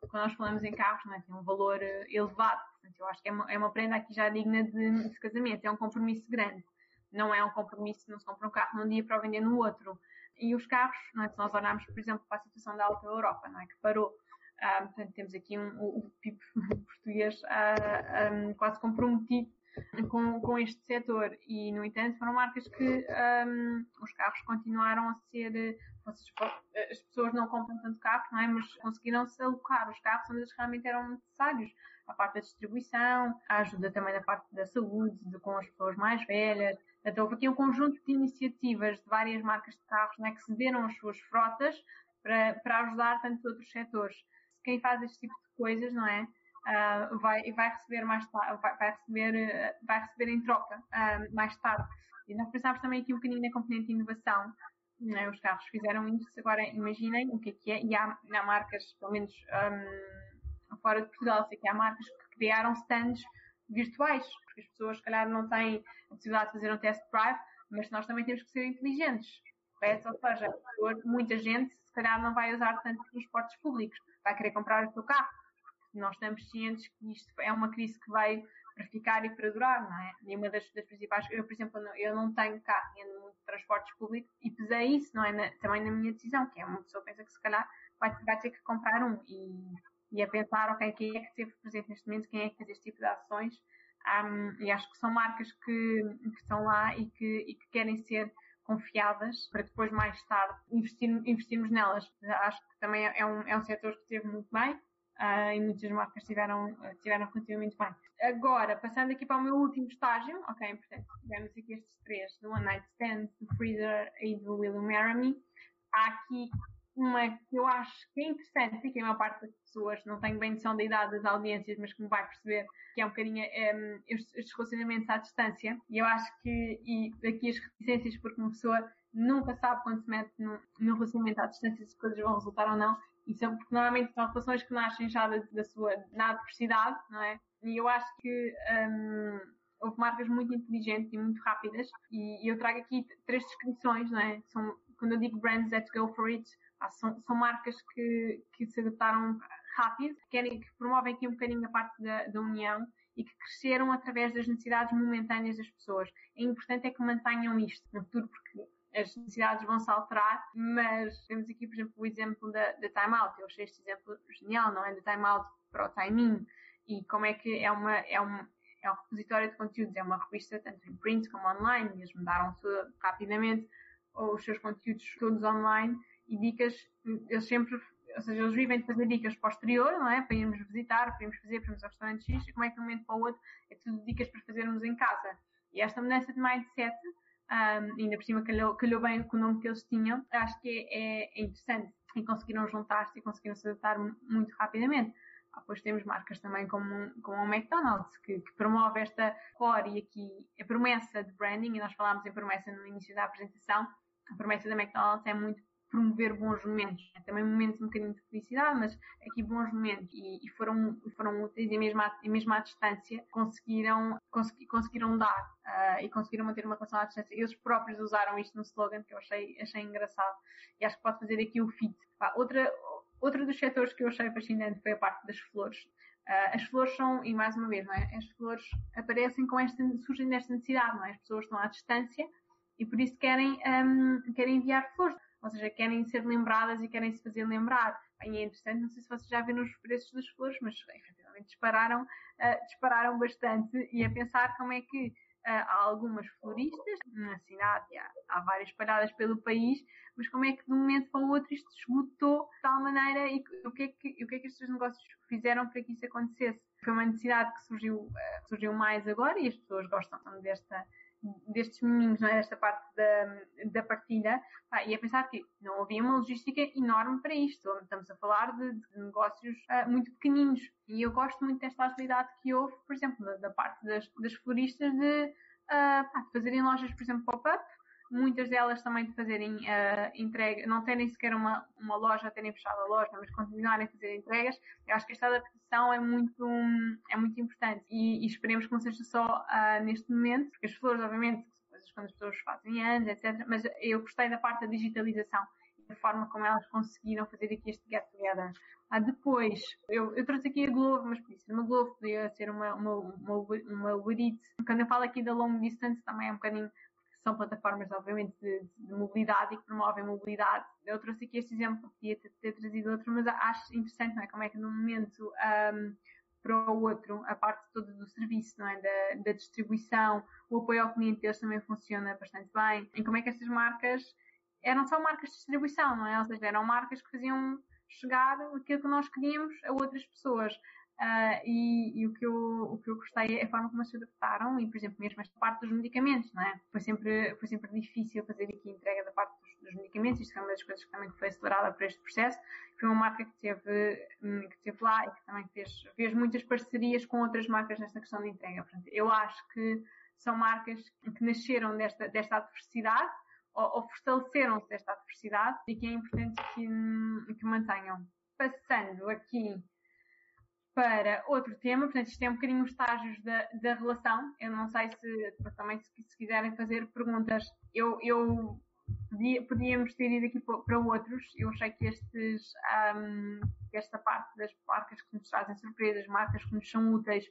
quando nós falamos em carros, não é? tem um valor uh, elevado, portanto eu acho que é uma, é uma prenda aqui já digna de, de casamento, é um compromisso grande. Não é um compromisso, não se compra um carro num dia para o vender no outro. E os carros, não é? se nós olharmos, por exemplo, para a situação da Alta Europa, não é? que parou ah, portanto, temos aqui um, o PIB português ah, um, quase comprometido com, com este setor e, no entanto, foram marcas que um, os carros continuaram a ser. As pessoas não compram tanto carro, não é? Mas conseguiram-se alocar os carros onde eles realmente eram necessários. A parte da distribuição, a ajuda também da parte da saúde, de, com as pessoas mais velhas. Então, houve aqui um conjunto de iniciativas de várias marcas de carros não é? que cederam as suas frotas para, para ajudar tantos outros setores quem faz este tipo de coisas, não é? Uh, vai, vai receber mais vai, vai, receber, vai receber em troca uh, mais tarde. E nós pensámos também aqui um bocadinho na componente de inovação é? Os carros fizeram isso, agora imaginem o que é que é, e há, há marcas, pelo menos um, fora de Portugal, sei que há marcas que criaram stands virtuais, porque as pessoas, se calhar, não têm a possibilidade de fazer um test drive, mas nós também temos que ser inteligentes, correto? Ou seja, muita gente, se calhar, não vai usar tanto transportes públicos, vai querer comprar o seu carro, nós estamos cientes que isto é uma crise que vai para ficar e para durar, não é? E uma das, das principais, eu, por exemplo, eu não tenho carro, transportes públicos e pesei isso, não é? Na, também na minha decisão, que é uma pessoa pensa que se calhar vai, vai ter que comprar um e, e a pensar, ok, quem é que esteve presente neste momento, quem é que fez este tipo de ações. Um, e acho que são marcas que, que estão lá e que, e que querem ser confiadas para depois mais tarde investir, investirmos nelas. Acho que também é um, é um setor que esteve muito bem uh, e muitas marcas tiveram, tiveram relativamente bem. Agora, passando aqui para o meu último estágio, ok, portanto, tivemos aqui estes três, do One Night Stand, do Freezer e do Will You Marry. Há aqui uma que eu acho que é interessante e que a maior parte das pessoas não tem bem noção da idade das audiências, mas me vai perceber que é um bocadinho um, estes relacionamentos à distância. E eu acho que, e aqui as reticências, porque uma pessoa nunca sabe quando se mete no, no relacionamento à distância se as coisas vão resultar ou não. E são, porque normalmente são relações que nascem já da, da sua na adversidade, não é? E eu acho que um, houve marcas muito inteligentes e muito rápidas. E, e, eu trago aqui três descrições, não é? São, quando eu digo brands that go for it, são, são marcas que, que se adaptaram rápido, que, querem, que promovem aqui um bocadinho a parte da, da união e que cresceram através das necessidades momentâneas das pessoas. É importante é que mantenham isto no futuro, porque as necessidades vão se alterar, mas temos aqui, por exemplo, o exemplo da, da Time Out. Eu achei este exemplo genial, não é? Da Time Out para o Timing e como é que é uma, é um, é um repositório de conteúdos, é uma revista tanto em print como online, e eles mudaram rapidamente os seus conteúdos todos online e dicas, eles sempre, ou seja, eles vivem de fazer dicas posterior, não é? Para irmos visitar, para irmos fazer, para irmos ao restaurante X, e como é que de um momento para o outro é tudo dicas para fazermos em casa. E esta mudança de mindset ainda por cima calhou, calhou bem com o nome que eles tinham, acho que é, é interessante e conseguiram juntar-se e conseguiram se adaptar muito rapidamente. Depois temos marcas também como, como o McDonald's, que, que, promove esta core e aqui a promessa de branding, e nós falámos em promessa no início da apresentação, a promessa da McDonald's é muito promover bons momentos. É também momentos um bocadinho de felicidade, mas aqui bons momentos. E, e foram, foram úteis e mesmo à, e mesmo à distância conseguiram, consegui, conseguiram dar uh, e conseguiram manter uma relação à distância. Eles próprios usaram isto no slogan que eu achei, achei engraçado e acho que pode fazer aqui o fit. Outra, outro dos setores que eu achei fascinante foi a parte das flores. Uh, as flores são, e mais uma vez, não é? as flores aparecem com esta, surgem desta necessidade, não é? As pessoas estão à distância e por isso querem, um, querem enviar flores ou seja, querem ser lembradas e querem se fazer lembrar. E é interessante, não sei se vocês já viram os preços das flores, mas efetivamente dispararam, uh, dispararam bastante e a pensar como é que uh, há algumas floristas na cidade, há, há várias espalhadas pelo país, mas como é que de um momento para o outro isto esgotou de tal maneira e o que é que, o que, é que estes negócios fizeram para que isso acontecesse? Foi uma necessidade que surgiu, uh, surgiu mais agora e as pessoas gostam desta, destes meninos, não é? desta parte da, da partilha, pá, e a pensar que não havia uma logística enorme para isto. Estamos a falar de, de negócios uh, muito pequeninos. E eu gosto muito desta agilidade que houve, por exemplo, da, da parte das, das floristas de, uh, pá, de fazerem lojas, por exemplo, pop-up, muitas delas também de fazerem uh, entrega, não terem sequer uma, uma loja, terem fechado a loja, mas continuarem a fazer entregas. Eu acho que esta adaptação é muito, é muito importante e, e esperemos que não seja só uh, neste momento, porque as flores, obviamente, são coisas quando as pessoas fazem anos, etc. Mas eu gostei da parte da digitalização da forma como elas conseguiram fazer aqui este get together. Ah, depois, eu, eu trouxe aqui a Glovo, mas podia ser uma Glovo, podia ser uma, uma, uma, uma Uber Eats. Quando eu falo aqui da long distance, também é um bocadinho são plataformas, obviamente, de, de, mobilidade e que promovem mobilidade. Eu trouxe aqui este exemplo, podia ter, ter, trazido outro, mas acho interessante, não é? Como é que num momento um, para o outro, a parte toda do serviço, não é? Da, da distribuição, o apoio ao cliente deles também funciona bastante bem. E como é que estas marcas eram só marcas de distribuição, não é? Ou seja, eram marcas que faziam chegar aquilo que nós queríamos a outras pessoas. Uh, e, e, o, que eu, o que eu gostei é a forma como se adaptaram e, por exemplo, mesmo esta parte dos medicamentos, não é? Foi sempre, foi sempre difícil fazer aqui entrega da parte dos, dos medicamentos, isto foi uma das coisas que também foi acelerada por este processo. Foi uma marca que teve, hum, que teve lá e que também fez, fez muitas parcerias com outras marcas nesta questão de entrega. Portanto, eu acho que são marcas que nasceram desta, desta adversidade, ou, ou fortaleceram-se esta diversidade e que é importante que, que mantenham. Passando aqui para outro tema, portanto, isto é um bocadinho os estágios da, da relação. Eu não sei se também se, se quiserem fazer perguntas, eu, eu podia, podíamos ter ido aqui para outros. Eu achei que estes, um, esta parte das marcas que nos trazem surpresas, marcas que nos são úteis,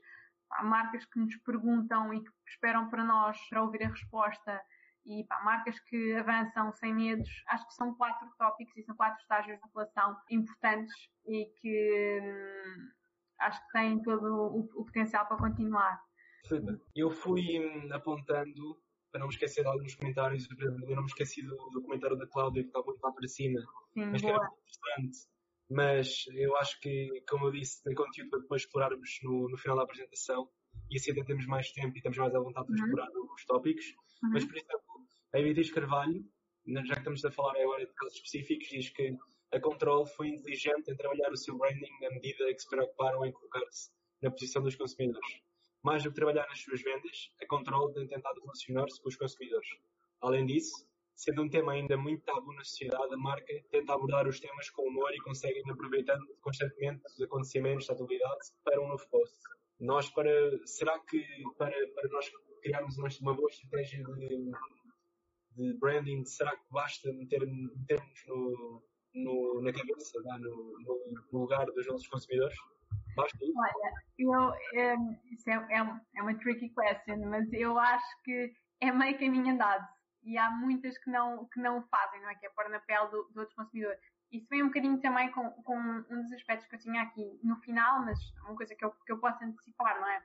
marcas que nos perguntam e que esperam para nós para ouvir a resposta e pá, marcas que avançam sem medos. Acho que são quatro tópicos e são quatro estágios de relação importantes e que hum, acho que têm todo o, o, potencial para continuar. Eu fui hum, apontando para não me esquecer de alguns comentários, eu não me esqueci do, do comentário da Cláudia que está muito lá para cima, Sim, mas que era muito interessante. Mas eu acho que, como eu disse, tem conteúdo para depois explorarmos no, no final da apresentação e assim até temos mais tempo e temos mais à vontade de uhum. explorar os tópicos. Uhum. Mas, por exemplo, a Beatriz Carvalho, já que estamos a falar agora de casos específicos, diz que a Control foi inteligente em trabalhar o seu branding na medida que se preocuparam em colocar-se na posição dos consumidores. Mais do que trabalhar nas suas vendas, a Control tem tentado relacionar-se com os consumidores. Além disso, sendo um tema ainda muito tabu na sociedade, a marca tenta abordar os temas com humor e consegue aproveitando constantemente os acontecimentos da atualidade para um novo post. Nós, para, será que para, para nós criarmos uma, uma boa estratégia de, de branding, será que basta meter, metermos no, no, na cabeça, no, no, lugar dos nossos consumidores? Basta isso? Olha, eu, é, isso é, é, é uma tricky question, mas eu acho que é meio caminho andado e há muitas que não, que não o fazem, não é? Que é pôr na pele do, do outro consumidor. Isso vem um bocadinho também com, com um dos aspectos que eu tinha aqui no final, mas uma coisa que eu, que eu posso antecipar, não é?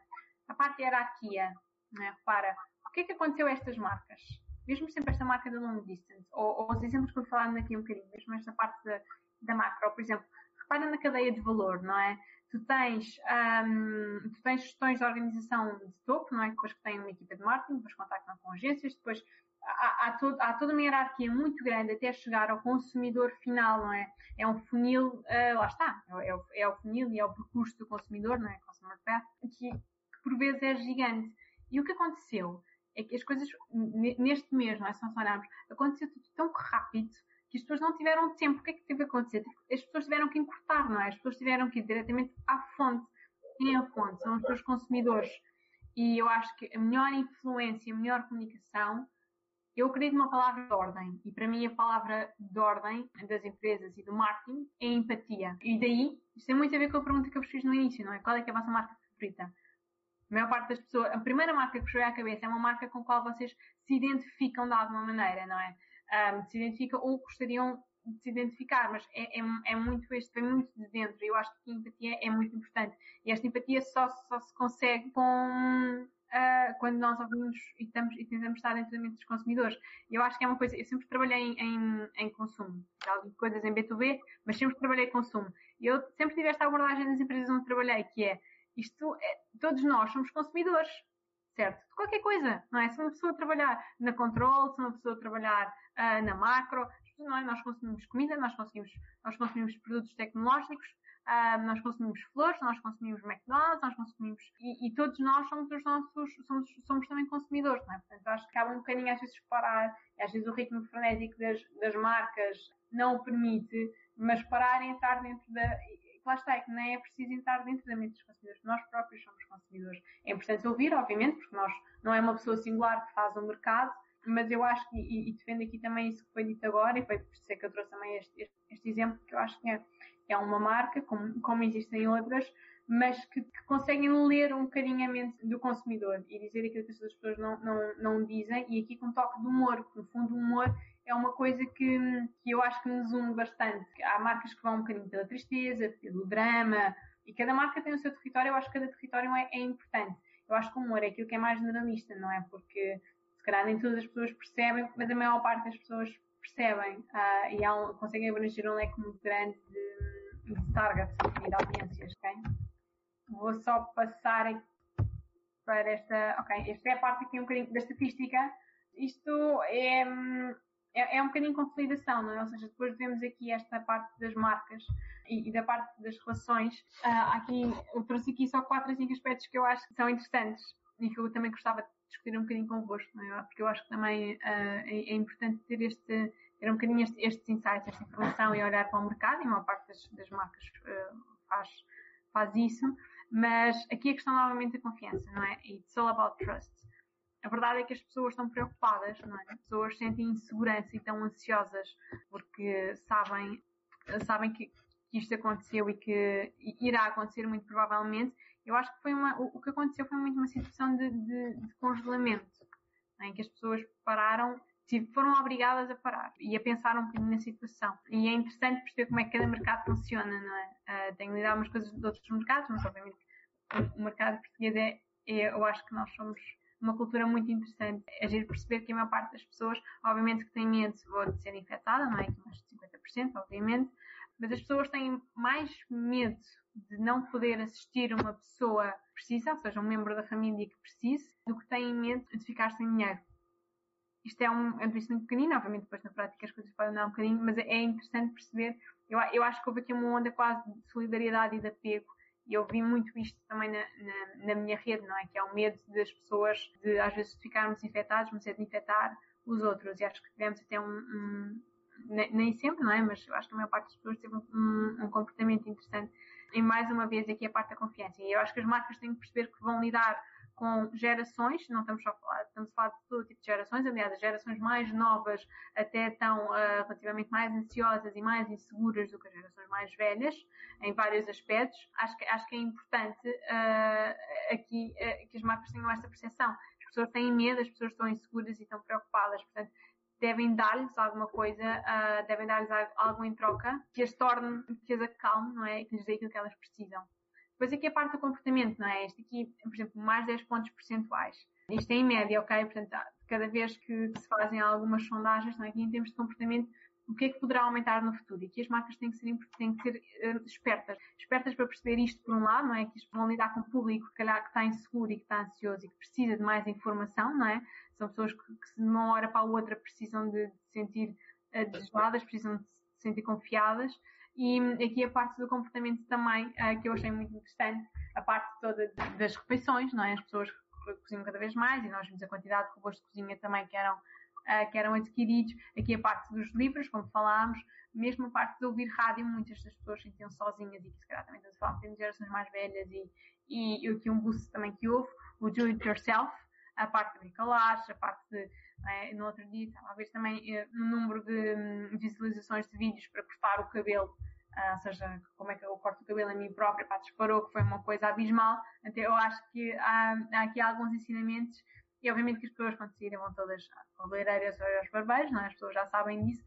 A parte de hierarquia, não é? Repara, o que é que aconteceu a estas marcas? Mesmo sempre esta marca da long distance, ou, ou os exemplos que eu falando aqui um bocadinho, mesmo esta parte da, da macro, por exemplo, repara na cadeia de valor, não é? Tu tens, um, tu tens gestões de organização de topo, não é? Depois que têm uma equipa de marketing, depois contactam com agências, depois há, há, todo, há, toda uma hierarquia muito grande até chegar ao consumidor final, não é? É um funil, uh, lá está, é, o, é o funil e é o percurso do consumidor, não é? Consumer path, que, que por vezes é gigante. E o que aconteceu é que as coisas, neste mês, nós sancionámos, aconteceu tudo tão rápido que as pessoas não tiveram tempo. O que é que teve a acontecer? As pessoas tiveram que encurtar, não é? As pessoas tiveram que ir diretamente à fonte. Quem é a fonte? São os seus consumidores. E eu acho que a melhor influência, a melhor comunicação eu acredito numa palavra de ordem e para mim a palavra de ordem das empresas e do marketing é empatia. E daí, isto tem muito a ver com a pergunta que eu vos fiz no início, não é? Qual é que é a vossa marca favorita? A maior parte das pessoas, a primeira marca que veio à cabeça é uma marca com a qual vocês se identificam de alguma maneira, não é? Um, se identificam ou gostariam de se identificar, mas é, é, é, muito este, vem muito de dentro. Eu acho que a empatia é muito importante. E esta empatia só, só se consegue com uh, quando nós ouvimos e, estamos, e tentamos estar dentro da mente dos consumidores. Eu acho que é uma coisa, eu sempre trabalhei em, em, em consumo, já coisas em B2B, mas sempre trabalhei em consumo. E eu sempre tive esta abordagem das empresas onde trabalhei, que é, isto, é, todos nós somos consumidores, certo? De qualquer coisa, não é? Se uma pessoa trabalhar na control, se uma pessoa trabalhar uh, na macro, não é? nós consumimos comida, nós consumimos, nós consumimos produtos tecnológicos, Uh, nós consumimos flores, nós consumimos McDonald's, nós consumimos. E, e, todos nós somos os nossos. Somos, somos também consumidores, não é? Portanto, acho que acaba um bocadinho às vezes parar, às vezes o ritmo frenético das, das marcas não o permite, mas parar e entrar dentro da. Lá está, é que nem é preciso entrar dentro da mente dos consumidores, nós próprios somos consumidores. É importante ouvir, obviamente, porque nós não é uma pessoa singular que faz o mercado, mas eu acho que, e, e defendo aqui também isso que foi dito agora, e foi por isso é que eu trouxe também este, este, exemplo, que eu acho que é é uma marca, como, como existem outras, mas que, que, conseguem ler um bocadinho a mente do consumidor e dizer aquilo que as pessoas não, não, não dizem, e aqui com um toque de humor, no fundo o humor é uma coisa que, que eu acho que nos une bastante. Há marcas que vão um bocadinho pela tristeza, pelo drama, e cada marca tem o seu território, eu acho que cada território é, é importante. Eu acho que o humor é aquilo que é mais generalista, não é? Porque se calhar nem todas as pessoas percebem, mas a maior parte das pessoas percebem uh, e um, conseguem abranger um leque muito grande de, de targets e de audiências, ok? Vou só passar para esta, ok, esta é a parte aqui um bocadinho da estatística. Isto é, é, é um bocadinho consolidação, não é? Ou seja, depois vemos aqui esta parte das marcas e, e da parte das relações. Uh, aqui, eu trouxe aqui só quatro ou cinco aspectos que eu acho que são interessantes e que eu também gostava discutir um bocadinho convosco, não é? porque eu acho que também uh, é, é, importante ter este ter um bocadinho este, estes insights, esta informação e olhar para o mercado, e a maior parte das, das marcas uh, faz, faz isso, mas aqui a questão novamente da confiança, não é? It's all about trust. A verdade é que as pessoas estão preocupadas, não é? As pessoas sentem insegurança e estão ansiosas porque sabem, sabem que, que isto aconteceu e que irá acontecer muito provavelmente. Eu acho que foi uma, o, que aconteceu foi muito uma situação de, de, de congelamento, é? em que as pessoas pararam foram obrigadas a parar e a pensar um bocadinho na situação. E é interessante perceber como é que cada mercado funciona, não é? Uh, tenho lidado umas coisas de outros mercados, mas obviamente o mercado português é, é, eu acho que nós somos uma cultura muito interessante. É giro perceber que a maior parte das pessoas, obviamente que tem medo de ser infectada, não é? Que mais de 50%, obviamente, mas as pessoas têm mais medo de não poder assistir uma pessoa precisa, ou seja, um membro da família que precise, do que têm medo de ficar sem dinheiro. Isto é um, é um muito pequenino, obviamente depois na prática as coisas podem dar um bocadinho, mas é interessante perceber, eu, eu acho que houve aqui uma onda quase de solidariedade e de apego e eu vi muito isto também na, na, na, minha rede, não é? Que é o medo das pessoas de às vezes ficarmos infectados, mas é de infectar os outros. E acho que tivemos até um, um nem sempre, não é? Mas acho que a maior parte das pessoas teve um, um, comportamento interessante. E mais uma vez aqui a parte da confiança. E eu acho que as marcas têm que perceber que vão lidar com gerações, não estamos só a falar, estamos a falar de todo tipo de gerações, aliás, as gerações mais novas até estão uh, relativamente mais ansiosas e mais inseguras do que as gerações mais velhas, em vários aspectos. Acho que, acho que é importante uh, aqui uh, que as marcas tenham esta percepção. As pessoas têm medo, as pessoas estão inseguras e estão preocupadas, portanto, devem dar-lhes alguma coisa, devem dar-lhes algo em troca que as torne, que as acalme, não é? E que lhes dê aquilo que elas precisam. Depois aqui a parte do comportamento, não é? Este aqui, por exemplo, mais 10 pontos percentuais. Isto é em média, ok? Portanto, cada vez que se fazem algumas sondagens, não é? aqui em termos de comportamento, o que é que poderá aumentar no futuro? E aqui as marcas têm que ser, têm que ser uh, espertas. Espertas para perceber isto, por um lado, não é? Que vão lidar com um público, que, calhar, que está inseguro e que está ansioso e que precisa de mais informação, não é? São pessoas que, que de uma hora para a outra precisam de, de sentir uh, precisam de se sentir confiadas e aqui a parte do comportamento também, uh, que eu achei muito interessante, a parte toda das refeições, não é? As pessoas cozinham cada vez mais e nós vimos a quantidade de robôs de cozinha também que eram, uh, que eram adquiridos. Aqui a parte dos livros, como falámos, mesmo a parte de ouvir rádio, muitas das pessoas sentiam sozinhas e que se calhar também estamos falar de gerações mais velhas e, e, e aqui um boost também que houve, o do it yourself, a parte de bricolares, a parte de é? No outro dia estava a ver também uh, um número de um, visualizações de vídeos para cortar o cabelo, uh, ou seja, como é que eu corto o cabelo a mim própria, pá, disparou, que foi uma coisa abismal. Então eu acho que há, há aqui alguns ensinamentos e obviamente que as pessoas quando saírem vão todas cabeleireiras ou aos barbeiros, não é? as pessoas já sabem disso,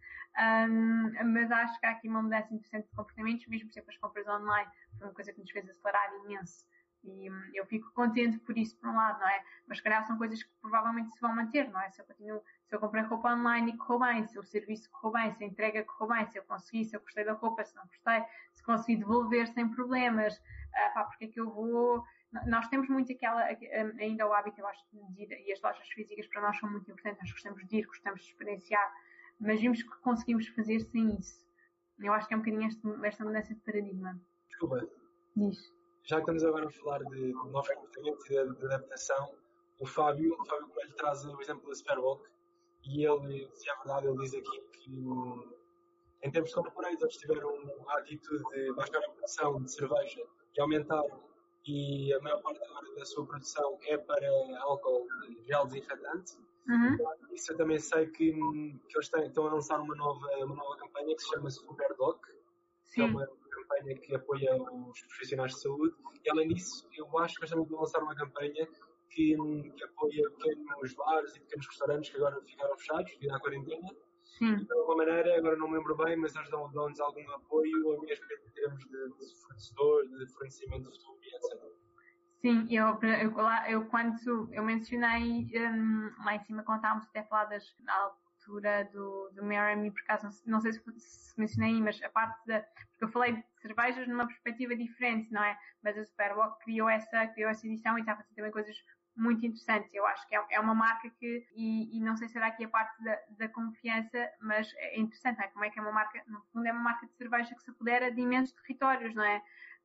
um, mas acho que há aqui uma mudança interessante de comportamentos, mesmo por exemplo as compras online, foi uma coisa que nos fez acelerar imenso e eu fico contente por isso, por um lado, não é? Mas, se calhar, são coisas que provavelmente se vão manter, não é? Se eu continuo, se eu comprei roupa online e correu bem, se o serviço correu bem, se a entrega correu bem, se eu consegui, se eu gostei da roupa, se não gostei, se consegui devolver sem problemas, uh, pá, porque é que eu vou. Nós temos muito aquela, hum, ainda o hábito, eu acho, de ir, e as lojas físicas para nós são muito importantes, nós gostamos de ir, gostamos de experienciar, mas vimos que conseguimos fazer sem isso. Eu acho que é um bocadinho esta, esta mudança de paradigma. Desculpa. Diz já que estamos agora a falar de novos comportamentos e de, de, adaptação, o Fábio, o Fábio Coelho traz o exemplo da Superboc e ele, se é verdade, ele diz aqui que em termos de corporates eles tiveram a atitude de baixar a produção de cerveja e aumentaram e a maior parte agora da sua produção é para álcool gel desinfetante. Uhum. Isso eu também sei que, que eles têm, estão a lançar uma nova, uma nova campanha que se chama Superdoc, que é uma campanha que apoia os profissionais de saúde. E além disso, eu acho que estamos a lançar uma campanha que, que apoia pequenos bares e pequenos restaurantes que agora ficaram fechados devido à quarentena. De alguma maneira, agora não me lembro bem, mas eles dão-nos algum apoio, a mesmo em termos de, de fornecedor, de fornecimento de fotografia, etc. Sim, eu, eu, eu quando eu mencionei um, lá em cima, quando estávamos até a falar das, altura do, do Miami, por acaso, não, sei se, se, mencionei, mas a parte da. Porque eu falei de cervejas numa perspectiva diferente, não é? Mas a Superboc criou essa, criou essa edição e está a fazer também coisas muito interessantes. Eu acho que é, é uma marca que, e, e, não sei se será aqui a parte da, da confiança, mas é interessante, é? Como é que é uma marca, no fundo é uma marca de cerveja que se apodera de imensos territórios, não é?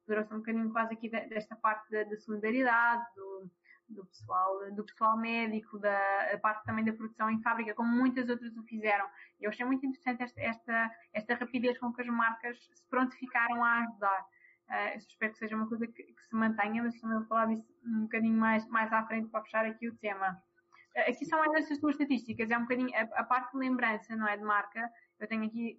Durou-se um bocadinho quase aqui desta parte da, da solidariedade, do, do pessoal, do pessoal médico, da parte também da produção em fábrica, como muitas outras o fizeram. Eu achei muito interessante esta, esta, esta rapidez com que as marcas se prontificaram a ajudar. Uh, espero que seja uma coisa que, que, se mantenha, mas também vou falar disso um bocadinho mais, mais à frente para fechar aqui o tema. Uh, aqui são mais estas duas estatísticas, é um bocadinho a, a, parte de lembrança, não é, de marca. Eu tenho aqui,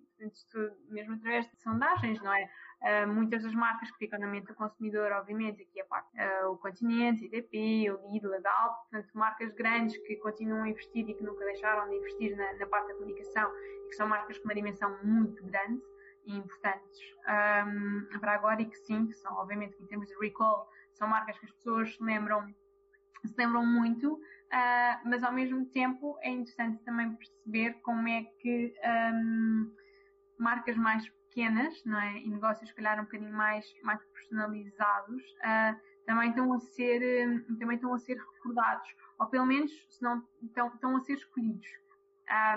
mesmo através de sondagens, não é? Uh, muitas das marcas que ficam na mente do consumidor, obviamente, aqui a parte, o Continente, IDP, o Lidl, a Galp, portanto, marcas grandes que continuam a investir e que nunca deixaram de investir na, na parte da comunicação e que são marcas com uma dimensão muito grande e importantes um, para agora e que sim, que são obviamente em termos de recall, são marcas que as pessoas se lembram, se lembram muito, uh, mas ao mesmo tempo é interessante também perceber como é que um, marcas mais pequenas, não é? E negócios, se calhar, um bocadinho mais, mais personalizados, uh, também estão a ser, também estão a ser recordados, ou pelo menos, se não, estão, estão a ser escolhidos.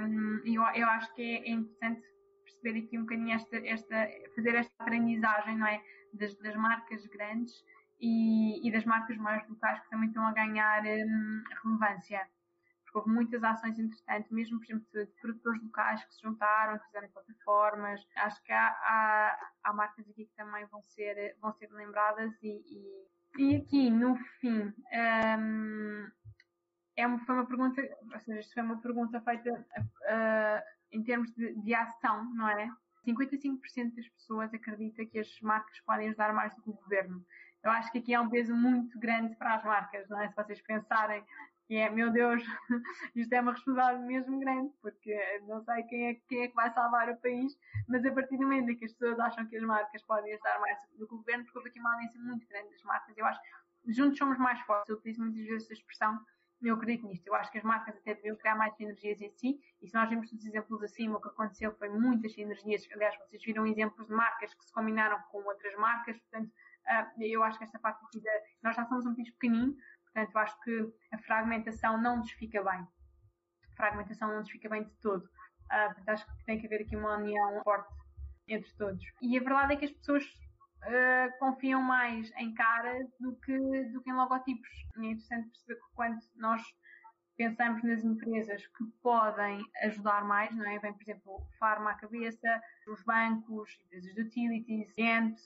Um, eu, eu acho que é, é interessante perceber aqui um bocadinho esta, esta fazer esta aprendizagem, não é? Das, das marcas grandes e, e, das marcas mais locais que também estão a ganhar hum, relevância. Porque houve muitas ações interessantes, mesmo, por exemplo, de, produtores locais que se juntaram, fizeram plataformas. Acho que há, há, há, marcas aqui que também vão ser, vão ser lembradas e, e, e aqui, no fim, hum, é uma, foi uma pergunta, ou seja, foi uma pergunta feita uh, em termos de, de ação, não é? 55% das pessoas acredita que as marcas podem ajudar mais do que o governo. Eu acho que aqui é um peso muito grande para as marcas, não é? Se vocês pensarem que é, meu Deus, isto é uma responsabilidade mesmo grande, porque não sei quem é, quem é que vai salvar o país, mas a partir do momento em que as pessoas acham que as marcas podem ajudar mais do que o governo, porque houve aqui uma aliança muito grande das marcas, eu acho que juntos somos mais fortes, eu utilizo muitas vezes essa expressão, eu acredito nisto. Eu acho que as marcas até deviam criar mais sinergias em si, e se nós vimos os exemplos acima, o que aconteceu foi muitas sinergias. Aliás, vocês viram exemplos de marcas que se combinaram com outras marcas, portanto, uh, eu acho que esta parte aqui da. Nós já somos um país pequenino, portanto, eu acho que a fragmentação não nos fica bem. A fragmentação não nos fica bem de todo. Uh, portanto, acho que tem que haver aqui uma união forte entre todos. E a verdade é que as pessoas uh, confiam mais em caras do que, do que em logotipos. E é interessante perceber que quando nós pensamos nas empresas que podem ajudar mais, não é? Vem, por exemplo, o Pharma à cabeça, os bancos, empresas de utilities, GN,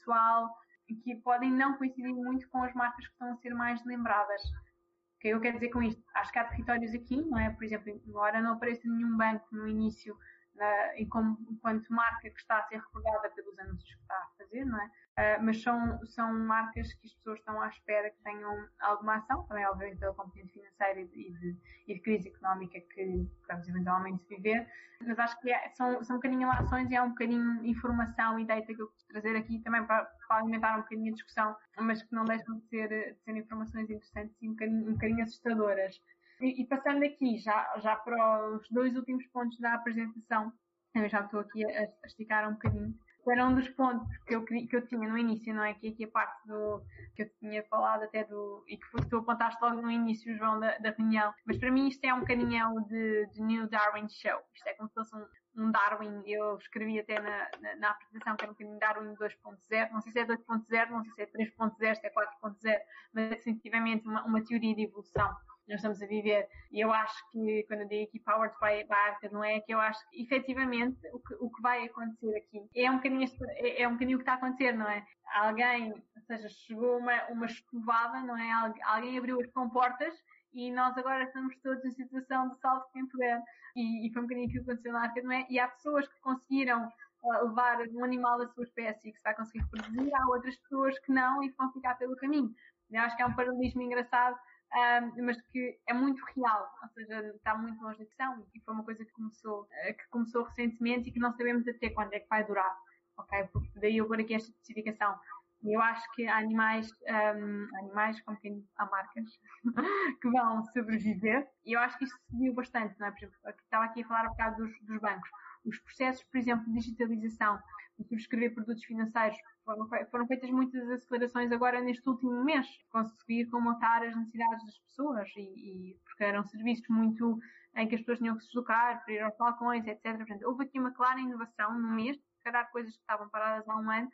que podem não coincidir muito com as marcas que estão a ser mais lembradas. O que eu quero dizer com isto? Acho que há territórios aqui, não é? Por exemplo, agora não aparece nenhum banco no início uh, e como, enquanto marca que está a ser recordada pelos anúncios que está a fazer, não é? Uh, mas são, são marcas que as pessoas estão à espera que tenham alguma ação, também obviamente pela componente financeira e de, e de, crise económica que vamos eventualmente viver, mas acho que é, são, são um bocadinho ações e é um bocadinho informação e data que eu quis trazer aqui também para, para alimentar um bocadinho a discussão, mas que não deixam de ser, de ser informações interessantes e um bocadinho, um bocadinho assustadoras. E, e, passando aqui já, já para os dois últimos pontos da apresentação, eu já estou aqui a, a esticar um bocadinho, era um dos pontos que eu, que eu tinha no início, não é? Que aqui a parte do que eu tinha falado até do. e que tu apontaste logo no início, João, da, da reunião. Mas para mim isto é um bocadinho de, de New Darwin Show. Isto é como se fosse um, um Darwin. Eu escrevi até na, na, na apresentação que era um bocadinho Darwin 2.0. Não sei se é 2.0, não sei se é 3.0, se é 4.0, mas é definitivamente uma, uma teoria de evolução nós estamos a viver. E eu acho que, quando eu digo aqui powered by, by Arca, não é que eu acho que, efetivamente, o que, o que vai acontecer aqui é um bocadinho, é, é um bocadinho o que está a acontecer, não é? Alguém, ou seja, chegou uma, uma escovada, não é? Alguém abriu as comportas e nós agora estamos todos em situação de salto sem poder. E, e foi um bocadinho aquilo que aconteceu na Arca, não é? E há pessoas que conseguiram uh, levar um animal da sua espécie que está a conseguir reproduzir, há outras pessoas que não e vão ficar pelo caminho. Eu acho que é um paralelismo engraçado um, mas que é muito real, ou seja, está muito longe da questão e foi uma coisa que começou, eh, que começou recentemente e que não sabemos até quando é que vai durar, ok? Porque daí eu vou aqui esta especificação. Eu acho que há animais, um, animais como quem há marcas, que vão sobreviver e eu acho que isto se viu bastante, não é? Por exemplo, estava aqui a falar um bocado dos, dos bancos. Os processos, por exemplo, de digitalização, de subscrever produtos financeiros, foram, feitas muitas acelerações agora neste último mês, conseguir comatar as necessidades das pessoas e, e, porque eram serviços muito em que as pessoas tinham que se deslocar para ir aos balcões, etc. Portanto, houve aqui uma clara inovação no mês, calhar coisas que estavam paradas há um ano,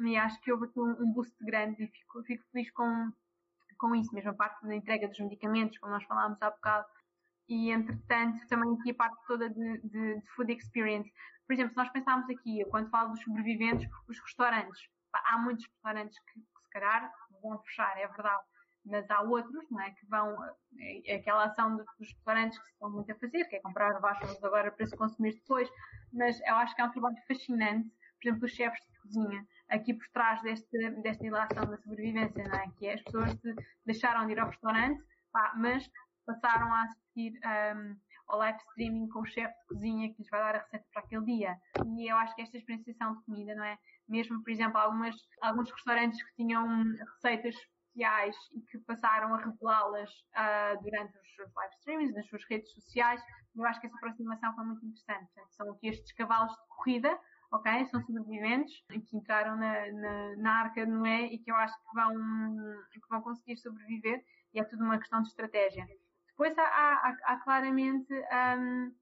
e acho que houve aqui um, um boost grande e fico, fico feliz com, com isso, mesmo a parte da entrega dos medicamentos, como nós falámos há bocado, e entretanto também aqui a parte toda de, de, de food experience. Por exemplo, se nós pensarmos aqui, quando falo dos sobreviventes, os restaurantes, há muitos restaurantes que, que se calhar vão fechar, é verdade, mas há outros, não é, que vão, é, aquela ação dos, dos restaurantes que se estão muito a fazer, que é comprar vouchers agora para se consumir depois, mas eu acho que é um trabalho fascinante, por exemplo, os chefes de cozinha, aqui por trás deste, desta ilação da sobrevivência, não é, que é as pessoas de, deixaram de ir ao restaurante, pá, mas passaram a assistir um, ao live streaming com o chefe de cozinha que lhes vai dar a receita para aquele dia. E eu acho que esta experienciação de comida, não é? Mesmo, por exemplo, algumas, alguns restaurantes que tinham receitas especiais e que passaram a revelá-las uh, durante os seus live streamings, nas suas redes sociais, eu acho que essa aproximação foi muito interessante. Portanto, são aqui estes cavalos de corrida, ok? São sobreviventes que entraram na, na, na arca de Noé e que eu acho que vão, que vão conseguir sobreviver e é tudo uma questão de estratégia. Depois há, há, há claramente um,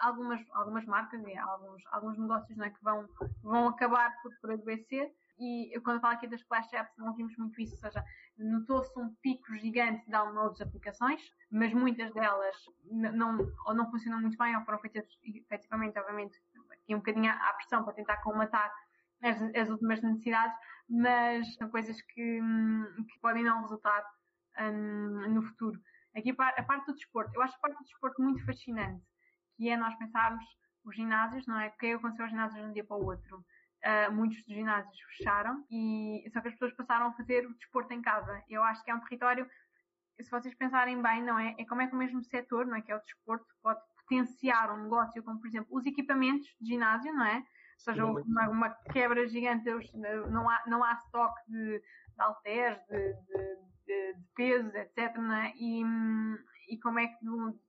algumas, algumas marcas e alguns, alguns negócios é, que vão, vão acabar por, por adoecer. E eu, quando falo aqui das Flash Apps, não vimos muito isso, ou seja, notou-se um pico gigante de downloads de aplicações, mas muitas delas não, ou não funcionam muito bem ou foram feitas efetivamente, obviamente, aqui um bocadinho à pressão para tentar comatar as, as últimas necessidades, mas são coisas que, que podem não resultar um, no futuro. Aqui a parte do desporto. Eu acho a parte do desporto muito fascinante, que é nós pensarmos os ginásios, não é? O que aconteceu aos ginásios de um dia para o outro? Uh, muitos dos ginásios fecharam e só que as pessoas passaram a fazer o desporto em casa. Eu acho que é um território, se vocês pensarem bem, não é? É como é que o mesmo setor, não é? Que é o desporto, pode potenciar um negócio como, por exemplo, os equipamentos de ginásio, não é? Ou seja, uma, uma quebra gigante, não há, não há estoque de, de halteres, de, de de, de etc. Né? E, e como é que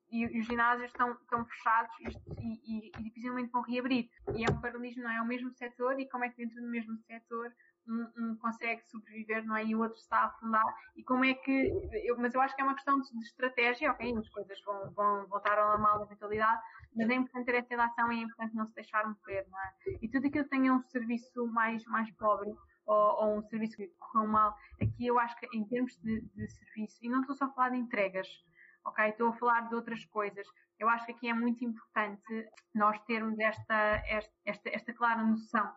e, e, os ginásios estão, estão fechados e, e, e, dificilmente vão reabrir. E é um paralelismo, não é? É o mesmo setor e como é que dentro do mesmo setor um, um, consegue sobreviver, não é? E o outro está a afundar. E como é que. Eu, mas eu acho que é uma questão de, de estratégia, ok? As coisas vão, vão voltar ao normal na mentalidade, mas é importante ter essa relação e é importante não se deixar morrer, não é? E tudo aquilo que tenha um serviço mais, mais pobre ou, ou um serviço que correu mal. Aqui eu acho que em termos de, de serviço, e não estou só a falar de entregas, ok? Estou a falar de outras coisas. Eu acho que aqui é muito importante nós termos esta, esta, esta, esta clara noção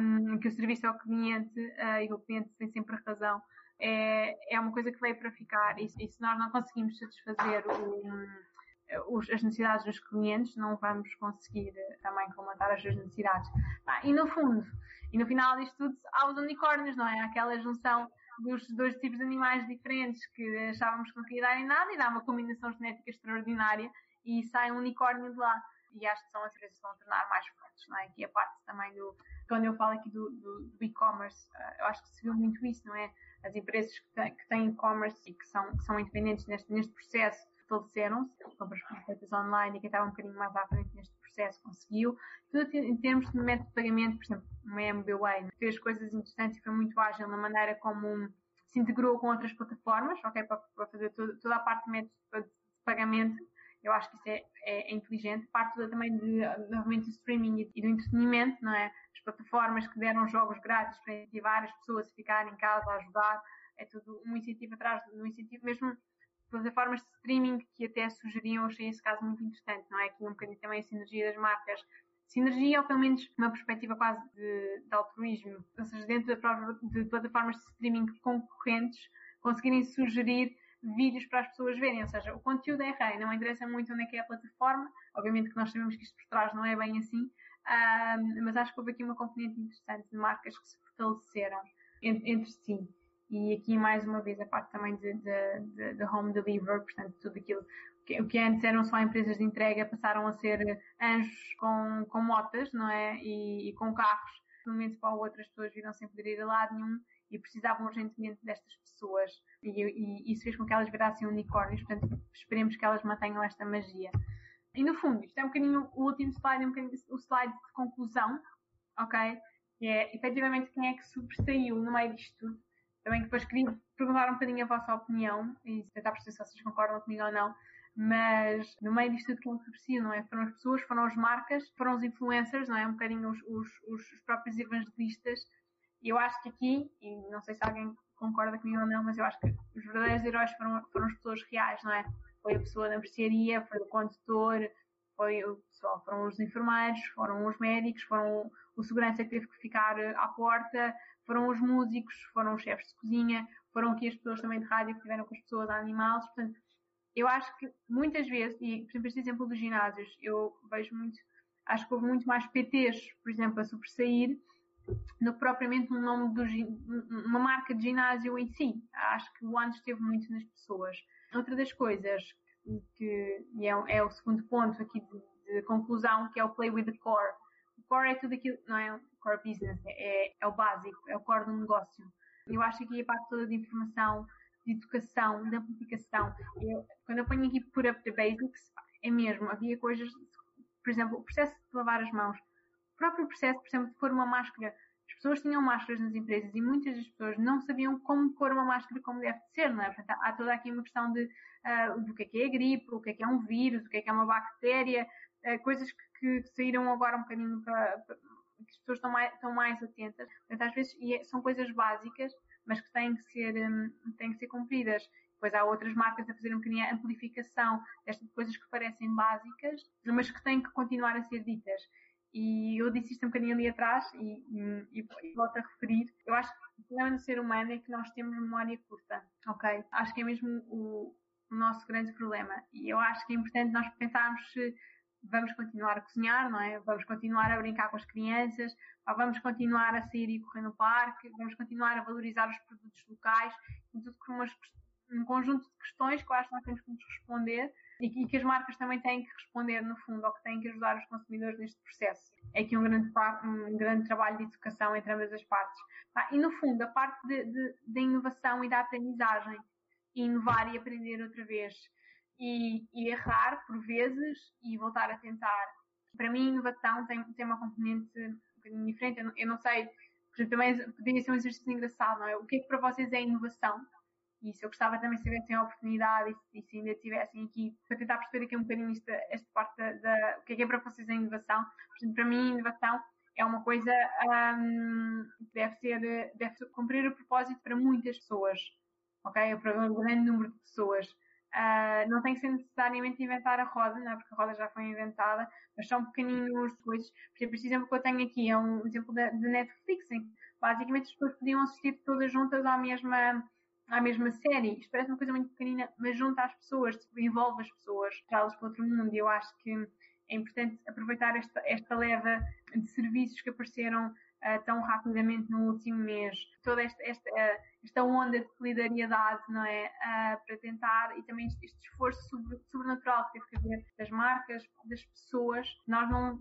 um, que o serviço ao cliente uh, e o cliente tem sempre razão. É, é uma coisa que veio para ficar e, e se nós não conseguimos satisfazer o, os, as necessidades dos clientes, não vamos conseguir uh, também comatar as suas necessidades. Ah, e no fundo, e no final disto tudo há os unicórnios, não é? Aquela junção dos dois tipos de animais diferentes que achávamos que não queria dar em nada e dá uma combinação genética extraordinária e sai um unicórnio de lá. E acho que são as coisas que vão tornar mais fortes, não é? Aqui a parte também do. Quando eu falo aqui do, do, do e-commerce, eh, eu acho que se viu muito isso, não é? As empresas que têm, que e-commerce e que são, que são independentes neste, neste processo estabeleceram-se, compras feitas online e quem estava um bocadinho mais à frente neste processo conseguiu. Tudo em termos de método de pagamento, por exemplo, uma MBWay fez coisas interessantes e foi muito ágil na maneira como se integrou com outras plataformas, ok, para, para fazer toda, toda a parte de método de pagamento. Eu acho que isso é, é, é inteligente. Parte toda também de, novamente, do streaming e do entretenimento, não é? As plataformas que deram jogos grátis para incentivar as pessoas a ficarem em casa, a ajudar. É tudo um incentivo atrás do um incentivo, mesmo plataformas de streaming que até sugeriam, achei esse caso muito interessante, não é? Aqui um bocadinho também a sinergia das marcas. Sinergia, ou pelo menos uma perspectiva quase de, de altruísmo, ou seja, dentro de plataformas de streaming concorrentes, conseguirem sugerir vídeos para as pessoas verem, ou seja, o conteúdo é rei, não interessa muito onde é que é a plataforma, obviamente que nós sabemos que isto por trás não é bem assim, um, mas acho que houve aqui uma componente interessante de marcas que se fortaleceram entre, entre si. E aqui, mais uma vez, a parte também de, de, de, de home delivery, portanto, tudo aquilo o que antes eram só empresas de entrega passaram a ser anjos com, com motas, não é? E, e com carros. De um momento para o outro, as pessoas viram sem poder ir a lado nenhum e precisavam urgentemente destas pessoas. E, e, isso fez com que elas virassem unicórnios, portanto, esperemos que elas mantenham esta magia. E no fundo, isto é um bocadinho o último slide, é um bocadinho o slide de conclusão, ok? Que é efetivamente quem é que sobressaiu no meio disto tudo também depois queria perguntar um bocadinho a vossa opinião e tentar perceber se vocês concordam comigo ou não. Mas no meio disto tudo que se não é? Foram as pessoas, foram as marcas, foram os influencers, não é? Um bocadinho os, os, os próprios evangelistas eu acho que aqui, e não sei se alguém concorda comigo ou não, mas eu acho que os verdadeiros heróis foram, foram as pessoas reais, não é? Foi a pessoa da mercearia, foi o condutor, foi o pessoal, foram os enfermeiros, foram os médicos, foram o segurança que teve que ficar à porta, foram os músicos, foram os chefes de cozinha, foram aqui as pessoas também de rádio que estiveram com as pessoas animais. Portanto, eu acho que muitas vezes, e por exemplo, este exemplo dos ginásios, eu vejo muito, acho que houve muito mais PTs, por exemplo, a sobressair do que propriamente um nome do, uma marca de ginásio em si. Acho que o ano esteve muito nas pessoas. Outra das coisas que e é, é, o segundo ponto aqui de, de, conclusão, que é o play with the core. O core é tudo aquilo, não é core business, é, é o básico, é o core do negócio. Eu acho que aqui a parte toda de informação, de educação, de amplificação. Eu, quando eu ponho aqui put up the basics, é mesmo, havia coisas, por exemplo, o processo de lavar as mãos. O próprio processo, por exemplo, de pôr uma máscara. As pessoas tinham máscaras nas empresas e muitas das pessoas não sabiam como pôr uma máscara como deve ser, não é? Portanto, há toda aqui uma questão de uh, do que é que é a gripe, o que é que é um vírus, o que é que é uma bactéria, uh, coisas que, que, saíram agora um bocadinho para que as pessoas estão mais, estão mais atentas. Portanto, às vezes é, são coisas básicas, mas que têm que ser, um, têm que ser cumpridas. Depois há outras marcas a fazer um bocadinho a amplificação destas coisas que parecem básicas, mas que têm que continuar a ser ditas. E eu disse isto um bocadinho ali atrás e, e, e, volto a referir. Eu acho que o problema do ser humano é que nós temos memória curta, ok? Acho que é mesmo o, o nosso grande problema. E eu acho que é importante nós pensarmos se vamos continuar a cozinhar, não é? Vamos continuar a brincar com as crianças, vamos continuar a sair e correr no parque, vamos continuar a valorizar os produtos locais, tudo com umas, um conjunto de questões que eu acho que nós temos que nos responder e que, as marcas também têm que responder, no fundo, ou que têm que ajudar os consumidores neste processo. É aqui um grande, um grande trabalho de educação entre ambas as partes. E, no fundo, a parte da inovação e da aprendizagem inovar e aprender outra vez. E, e, errar por vezes e voltar a tentar. Para mim, inovação tem, tem uma componente um bocadinho diferente. Eu não, eu não sei, também poderia ser um exercício engraçado, não é? O que é que para vocês é inovação? E isso eu gostava também de saber se têm a oportunidade e, se ainda tivessem aqui, para tentar perceber aqui um bocadinho esta, esta parte da, o que é que é para vocês a inovação. Para mim, inovação é uma coisa um, que deve ser, deve cumprir o propósito para muitas pessoas ok? Para um grande número de pessoas. Uh, não tem que ser necessariamente inventar a roda, não é? porque a roda já foi inventada, mas são pequeninos coisas. Por exemplo, este exemplo que eu tenho aqui é um exemplo de, Netflix, basicamente as pessoas podiam assistir todas juntas à mesma, à mesma série. Isto parece uma coisa muito pequenina, mas junta as pessoas, tipo, envolve as pessoas, traz-las para outro mundo. E eu acho que é importante aproveitar esta, esta leva de serviços que apareceram uh, tão rapidamente no último mês, toda esta, esta, uh, esta onda de solidariedade, não é? Uh, para tentar, e também este, este esforço sobre, sobrenatural que teve que haver das marcas, das pessoas, nós não.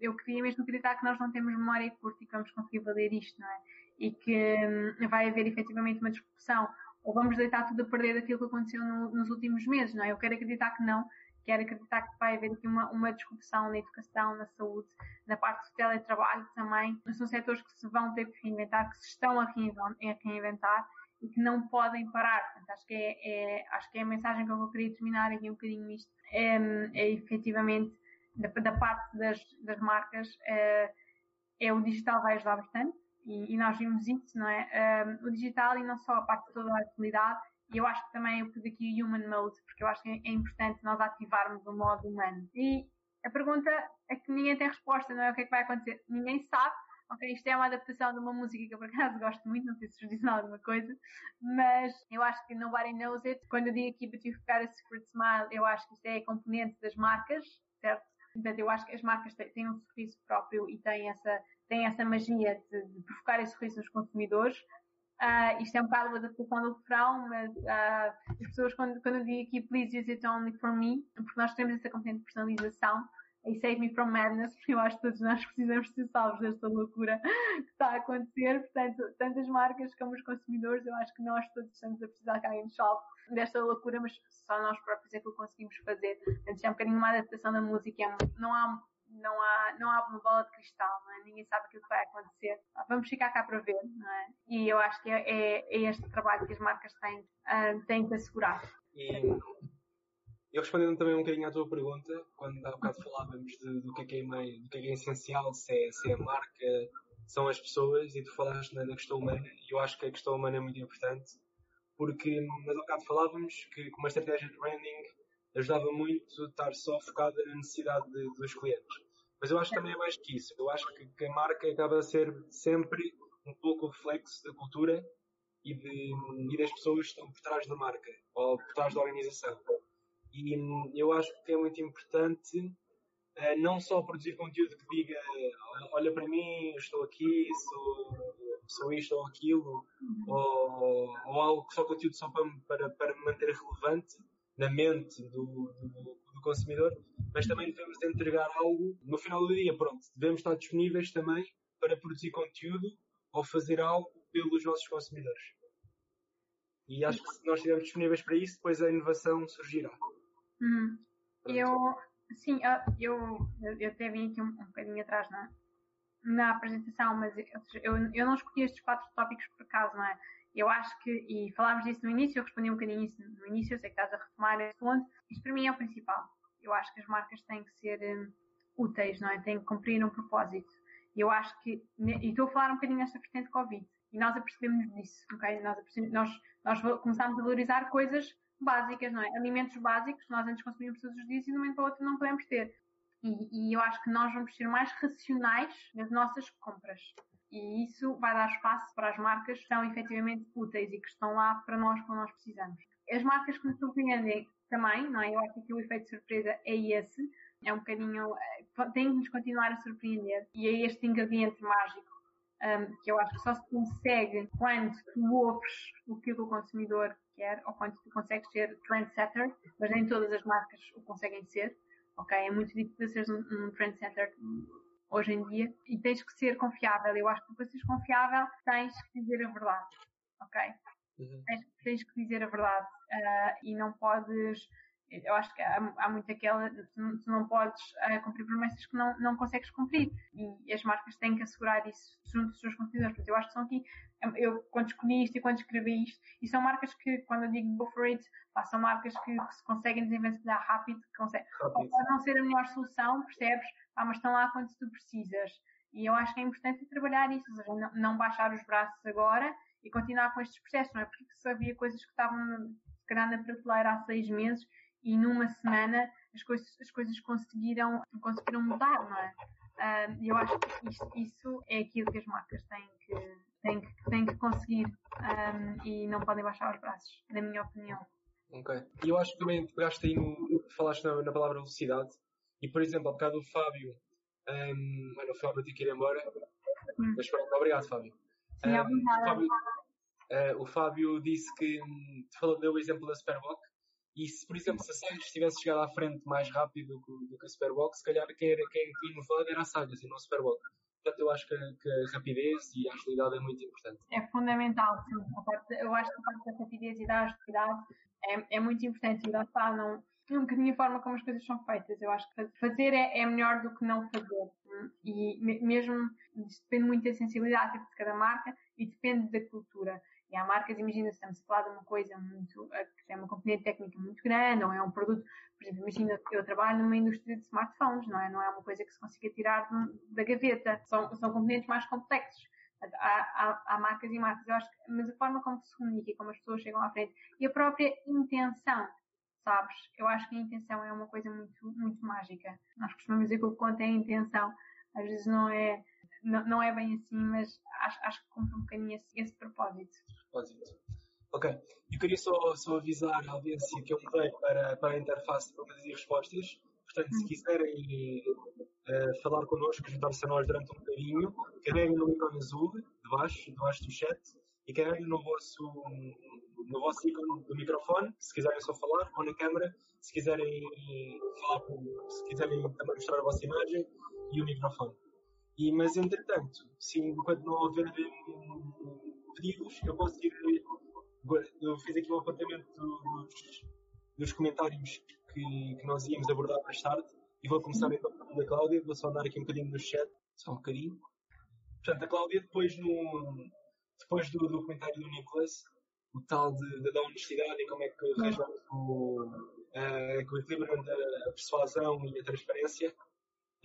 Eu queria mesmo acreditar que nós não temos memória curta e que vamos conseguir valer isto, não é? E que um, vai haver efetivamente uma discussão, ou vamos deitar tudo a perder daquilo que aconteceu no, nos últimos meses, não é? Eu quero acreditar que não, quero acreditar que vai haver aqui uma, uma discussão na educação, na saúde, na parte do teletrabalho também. São setores que se vão ter que reinventar, que se estão a reinventar e que não podem parar. Portanto, acho, que é, é, acho que é a mensagem que eu querer terminar aqui um bocadinho isto. É, é efetivamente, da, da parte das, das marcas, é, é o digital vai ajudar bastante. E, e, nós vimos isso, não é? O digital e não só a parte toda da atividade, e eu acho que também eu pus aqui o Human Mode, porque eu acho que é importante nós ativarmos o modo humano. E a pergunta é que ninguém tem resposta, não é? O que é que vai acontecer? Ninguém sabe. Ok, isto é uma adaptação de uma música que eu por acaso gosto muito, não sei se vos diz alguma coisa, mas eu acho que nobody knows it. Quando eu digo aqui para ficar a Secret Smile, eu acho que isto é componente das marcas, certo? Portanto, eu acho que as marcas têm um sorriso próprio e têm essa, têm essa magia de, de provocar esse sorriso nos consumidores. Uh, isto é um bocado uma adaptação do refrão, mas uh, as pessoas, quando, quando eu digo aqui please use it only for me, porque nós temos essa componente personalização, e save me from madness, porque eu acho que todos nós precisamos ser salvos desta loucura que está a acontecer. Portanto, tanto as marcas como os consumidores, eu acho que nós todos estamos a precisar que alguém nos salve desta loucura, mas só nós próprios é que o conseguimos fazer. Portanto, é um bocadinho uma adaptação da música, é não há não há, não há uma bola de cristal, é? Ninguém sabe aquilo que vai acontecer. Vamos ficar cá para ver, é? E eu acho que é, é, é este trabalho que as marcas têm, uh, têm que assegurar. E eu respondendo também um bocadinho à tua pergunta, quando há bocado falávamos de, do, que é que é do que é que é essencial, se é, se é a marca, são as pessoas, e tu falaste na, na questão humana, e eu acho que a questão humana é muito importante, porque mas ao bocado falávamos que uma estratégia de branding ajudava muito estar só focada na necessidade de, dos clientes. Mas eu acho que também é mais que isso. Eu acho que, que a marca acaba a ser sempre um pouco reflexo da cultura e, de, e das pessoas que estão por trás da marca ou por trás da organização. E eu acho que é muito importante uh, não só produzir conteúdo que diga olha para mim, estou aqui, sou, sou isto ou aquilo, ou, ou algo só conteúdo só para, para, para me manter relevante na mente do, do, do, consumidor, mas também devemos entregar algo no final do dia. Pronto, devemos estar disponíveis também para produzir conteúdo ou fazer algo pelos nossos consumidores. E acho que se nós estivermos disponíveis para isso, depois a inovação surgirá. Hum. Eu, sim, eu, eu, eu até vim aqui um, um bocadinho atrás na, na apresentação, mas eu, eu não escolhi estes quatro tópicos por acaso, não é? Eu acho que, e falámos disso no início, eu respondi um bocadinho isso no início, eu sei que estás a retomar esse ponto. Isto para mim é o principal. Eu acho que as marcas têm que ser um, úteis, não é? Têm que cumprir um propósito. E eu acho que, e estou a falar um bocadinho nesta vertente Covid, e nós apercebemos disso, ok? Nós, nós, nós começámos a valorizar coisas básicas, não é? Alimentos básicos, nós antes consumíamos todos os dias e de um momento para o outro não podemos ter. E, e, eu acho que nós vamos ser mais racionais nas nossas compras. E isso vai dar espaço para as marcas que são efetivamente úteis e que estão lá para nós quando nós precisamos. As marcas que nos surpreendem também, não é? Eu acho que o efeito de surpresa é esse. É um bocadinho. Eh, tem que nos continuar a surpreender. E é este ingrediente mágico um, que eu acho que só se consegue quando tu ouves o que o consumidor quer ou quando tu consegues ser trendsetter, mas nem todas as marcas o conseguem ser. Ok? É muito difícil ser um, um trendsetter hoje em dia e tens que ser confiável. Eu acho que para seres confiável tens que dizer a verdade, ok? Uhum. Tens, tens, que dizer a verdade uh, e não podes. Eu acho que há, há muito aquela. Tu, tu não podes uh, cumprir promessas que não, não consegues cumprir. E as marcas têm que assegurar isso junto dos seus consumidores. Eu acho que são aqui. Eu, quando escolhi isto e quando escrevi isto, e são marcas que, quando eu digo go for it, pá, são marcas que, que se conseguem desenvencilhar rápido, que conseguem. Pode não ser a melhor solução, percebes? mas estão lá quando tu precisas. E eu acho que é importante trabalhar isso, ou seja, não, não baixar os braços agora e continuar com estes processos, não é? Porque se havia coisas que estavam, se calhar, na prateleira há seis meses e numa semana as coisas, as coisas conseguiram, conseguiram mudar, não é? Uh, eu acho que isto, isso é aquilo que as marcas têm que, têm que, têm que conseguir um, e não podem baixar os braços, na minha opinião. Ok. E eu acho que também pegaste aí no, falaste na, na palavra velocidade e, por exemplo, há bocado o Fábio, um, mano, o Fábio tem que ir embora, hum. mas pronto, obrigado, Fábio. Sim, um, o, Fábio uh, o Fábio disse que um, falou, deu o exemplo da Superbox e se, por exemplo, se a Sagres tivesse chegado à frente mais rápido do, do que a Superbox, se calhar quem, era, quem inovado era a Sagres e não a Superbox. Portanto, eu acho que, que, a rapidez e a agilidade é muito importante. É fundamental, sim. Eu acho que a parte da rapidez e da agilidade é, é muito importante e lá está, não um bocadinho a forma como as coisas são feitas. Eu acho que fazer é, é melhor do que não fazer. E mesmo depende muito da sensibilidade de cada marca e depende da cultura. E há marcas, imagina, se estamos a falar de uma coisa muito, que tem uma componente técnica muito grande, ou é um produto, por exemplo, imagina, eu trabalho numa indústria de smartphones, não é? Não é uma coisa que se consiga tirar da gaveta. São, são componentes mais complexos. Há, há, há, marcas e marcas, eu acho que, mas a forma como se comunica e como as pessoas chegam à frente e a própria intenção sabes? Eu acho que a intenção é uma coisa muito, muito mágica. Nós costumamos dizer que o que conta é a intenção. Às vezes não é, não, não é bem assim, mas acho, acho que cumpre um bocadinho esse, esse propósito. Propósito. Ok. Eu queria só, só avisar a audiência que eu mudei para, para a interface de perguntas e respostas. Portanto, se hum. quiserem uh, falar connosco, juntar-se a nós durante um bocadinho, carreguem no ícone azul, debaixo, debaixo do chat, e carreguem no vosso, no vosso ícone do microfone, se quiserem só falar, ou na câmera, se quiserem falar, se quiserem também mostrar a vossa imagem e o microfone. E, mas entretanto, se enquanto não houver pedidos, eu posso ir. Eu fiz aqui um apontamento dos, dos comentários que, que, nós íamos abordar mais tarde e vou começar então com a Cláudia. Vou só dar aqui um bocadinho no chat, só um bocadinho. Portanto, a Cláudia, depois, no, depois do, do comentário do Nicholas, o tal de, de, da honestidade e como é que resolve o, uh, o equilíbrio entre a persuasão e a transparência.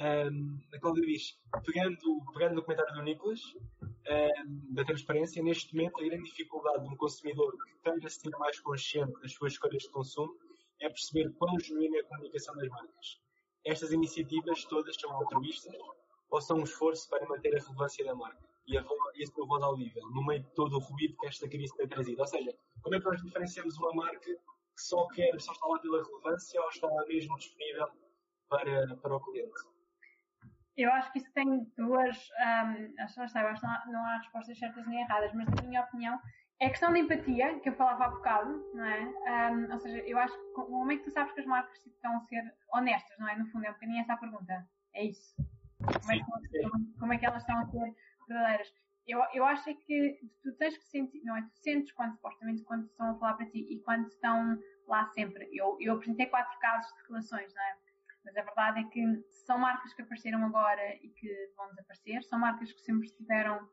Um, na qual diz, pegando, pegando no comentário do Nicolas, um, da transparência, neste momento a grande dificuldade de um consumidor que queira se sentir mais consciente das suas escolhas de consumo é perceber quão genuína é a comunicação das marcas. Estas iniciativas todas são altruístas ou são um esforço para manter a relevância da marca e a, e a sua voz audível, no meio de todo o ruído que esta crise tem trazido. Ou seja, como é que nós diferenciamos uma marca que só quer, só está lá pela relevância ou está lá mesmo disponível para, para o cliente? Eu acho que isso tem duas. Um, acho, acho, acho que não há, não há respostas certas nem erradas, mas na minha opinião é a questão da empatia, que eu falava há bocado, não é? Um, ou seja, eu acho que no momento que tu sabes que as marcas tipo, estão a ser honestas, não é? No fundo, é um bocadinho essa a pergunta. É isso. Como é, que, como é que elas estão a ser verdadeiras? Eu, eu acho é que tu tens que sentir, não é? Tu sentes quando, supostamente, quando estão a falar para ti e quando estão lá sempre. Eu, eu apresentei quatro casos de relações, não é? Mas a verdade é que são marcas que apareceram agora e que vão desaparecer, são marcas que sempre estiveram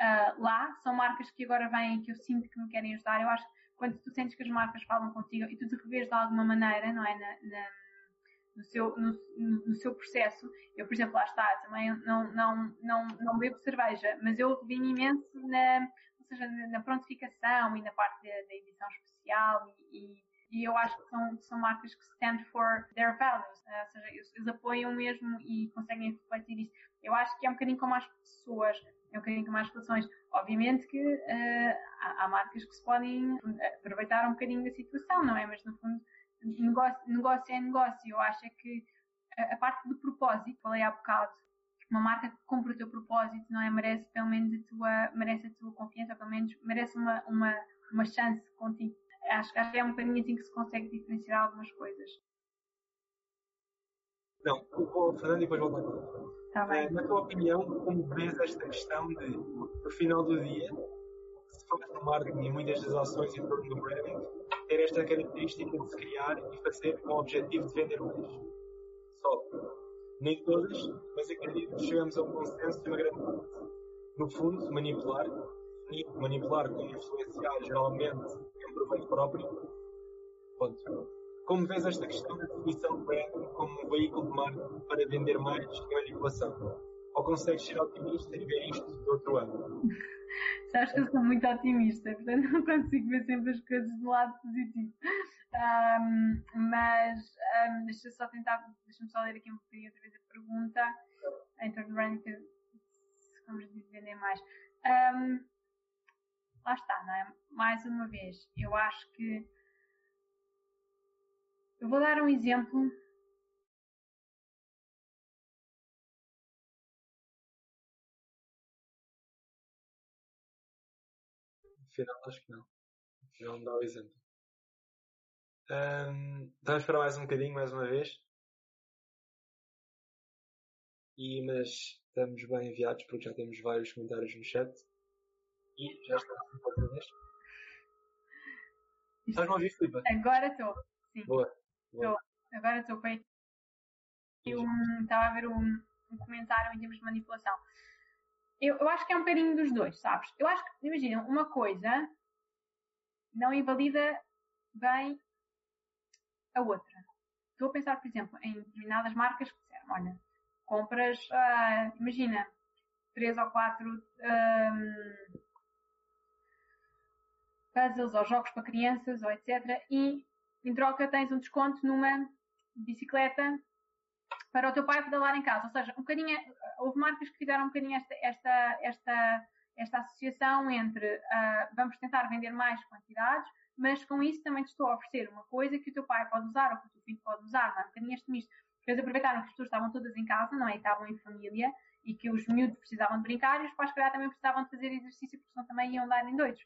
uh, lá, são marcas que agora vêm e que eu sinto que me querem ajudar. Eu acho que quando tu sentes que as marcas falam contigo e tu te revês de alguma maneira, não é? Na, na, no, seu, no, no, seu processo. Eu, por exemplo, lá está, também não, não, não, não bebo cerveja, mas eu vim imenso na, ou seja, na prontificação e na parte da edição especial e, e e eu acho que são, são marcas que stand for their values, né? ou seja, eles, eles, apoiam mesmo e conseguem refletir isso. Eu acho que é um bocadinho como as pessoas, é um bocadinho como as relações. Obviamente que uh, há, há, marcas que se podem aproveitar um bocadinho da situação, não é? Mas no fundo, negócio, negócio é negócio. Eu acho é que a, a parte do propósito, falei há bocado, uma marca que cumpre o teu propósito, não é? Merece pelo menos a tua, merece a tua confiança, pelo menos merece uma, uma, uma chance contigo acho, acho que é um bocadinho assim que se consegue diferenciar algumas coisas. Não, vou Fernando e depois volto tá bem. Na tua opinião, como vês esta questão de, no final do dia, se fala no marketing e muitas das ações em torno do branding, ter esta característica de se criar e fazer com o objetivo de vender mais? Só. Nem todas, mas acredito que chegamos a um consenso de uma grande parte. No fundo, manipular, manipular com influenciar geralmente em proveito próprio. Ponto. Como vês esta questão da definição do branding como um veículo de marketing para vender mais e manipulação? Ou consegues ser otimista e ver isto de outro ângulo? Sabes que eu sou muito otimista, portanto não consigo ver sempre as coisas do lado positivo. Um, mas um, deixa eu só tentar, deixa-me só ler aqui um bocadinho outra vez a pergunta em torno do branding, vamos vender mais. Um, lá está, não é? Mais uma vez, eu acho que. Eu vou dar um exemplo. Afinal, acho que não. Afinal, não dá o exemplo. Um, então, vamos esperar mais um bocadinho, mais uma vez. E, mas estamos bem enviados porque já temos vários comentários no chat. Já está outra vez. Estás-me a ouvir, Filipe? Agora estou, sim. Boa. Boa. Agora estou. Foi. Um, estava a ver um, um comentário em termos de manipulação. Eu, eu acho que é um bocadinho dos dois, sabes? Eu acho que, imagina, uma coisa não invalida bem a outra. Estou a pensar, por exemplo, em determinadas marcas que disseram, olha, compras, uh, imagina, três ou quatro um, puzzles ou jogos para crianças ou etc. E em troca tens um desconto numa bicicleta para o teu pai pedalar em casa. Ou seja, um bocadinho, houve marcas que fizeram um bocadinho esta, esta, esta, esta associação entre uh, vamos tentar vender mais quantidades, mas com isso também te estou a oferecer uma coisa que o teu pai pode usar ou que o teu filho pode usar. Não é? Um bocadinho este misto. Eles aproveitaram que as pessoas estavam todas em casa, não é? E estavam em família e que os miúdos precisavam de brincar e os pais, calhar, também precisavam de fazer exercício porque senão também iam dar em doidos.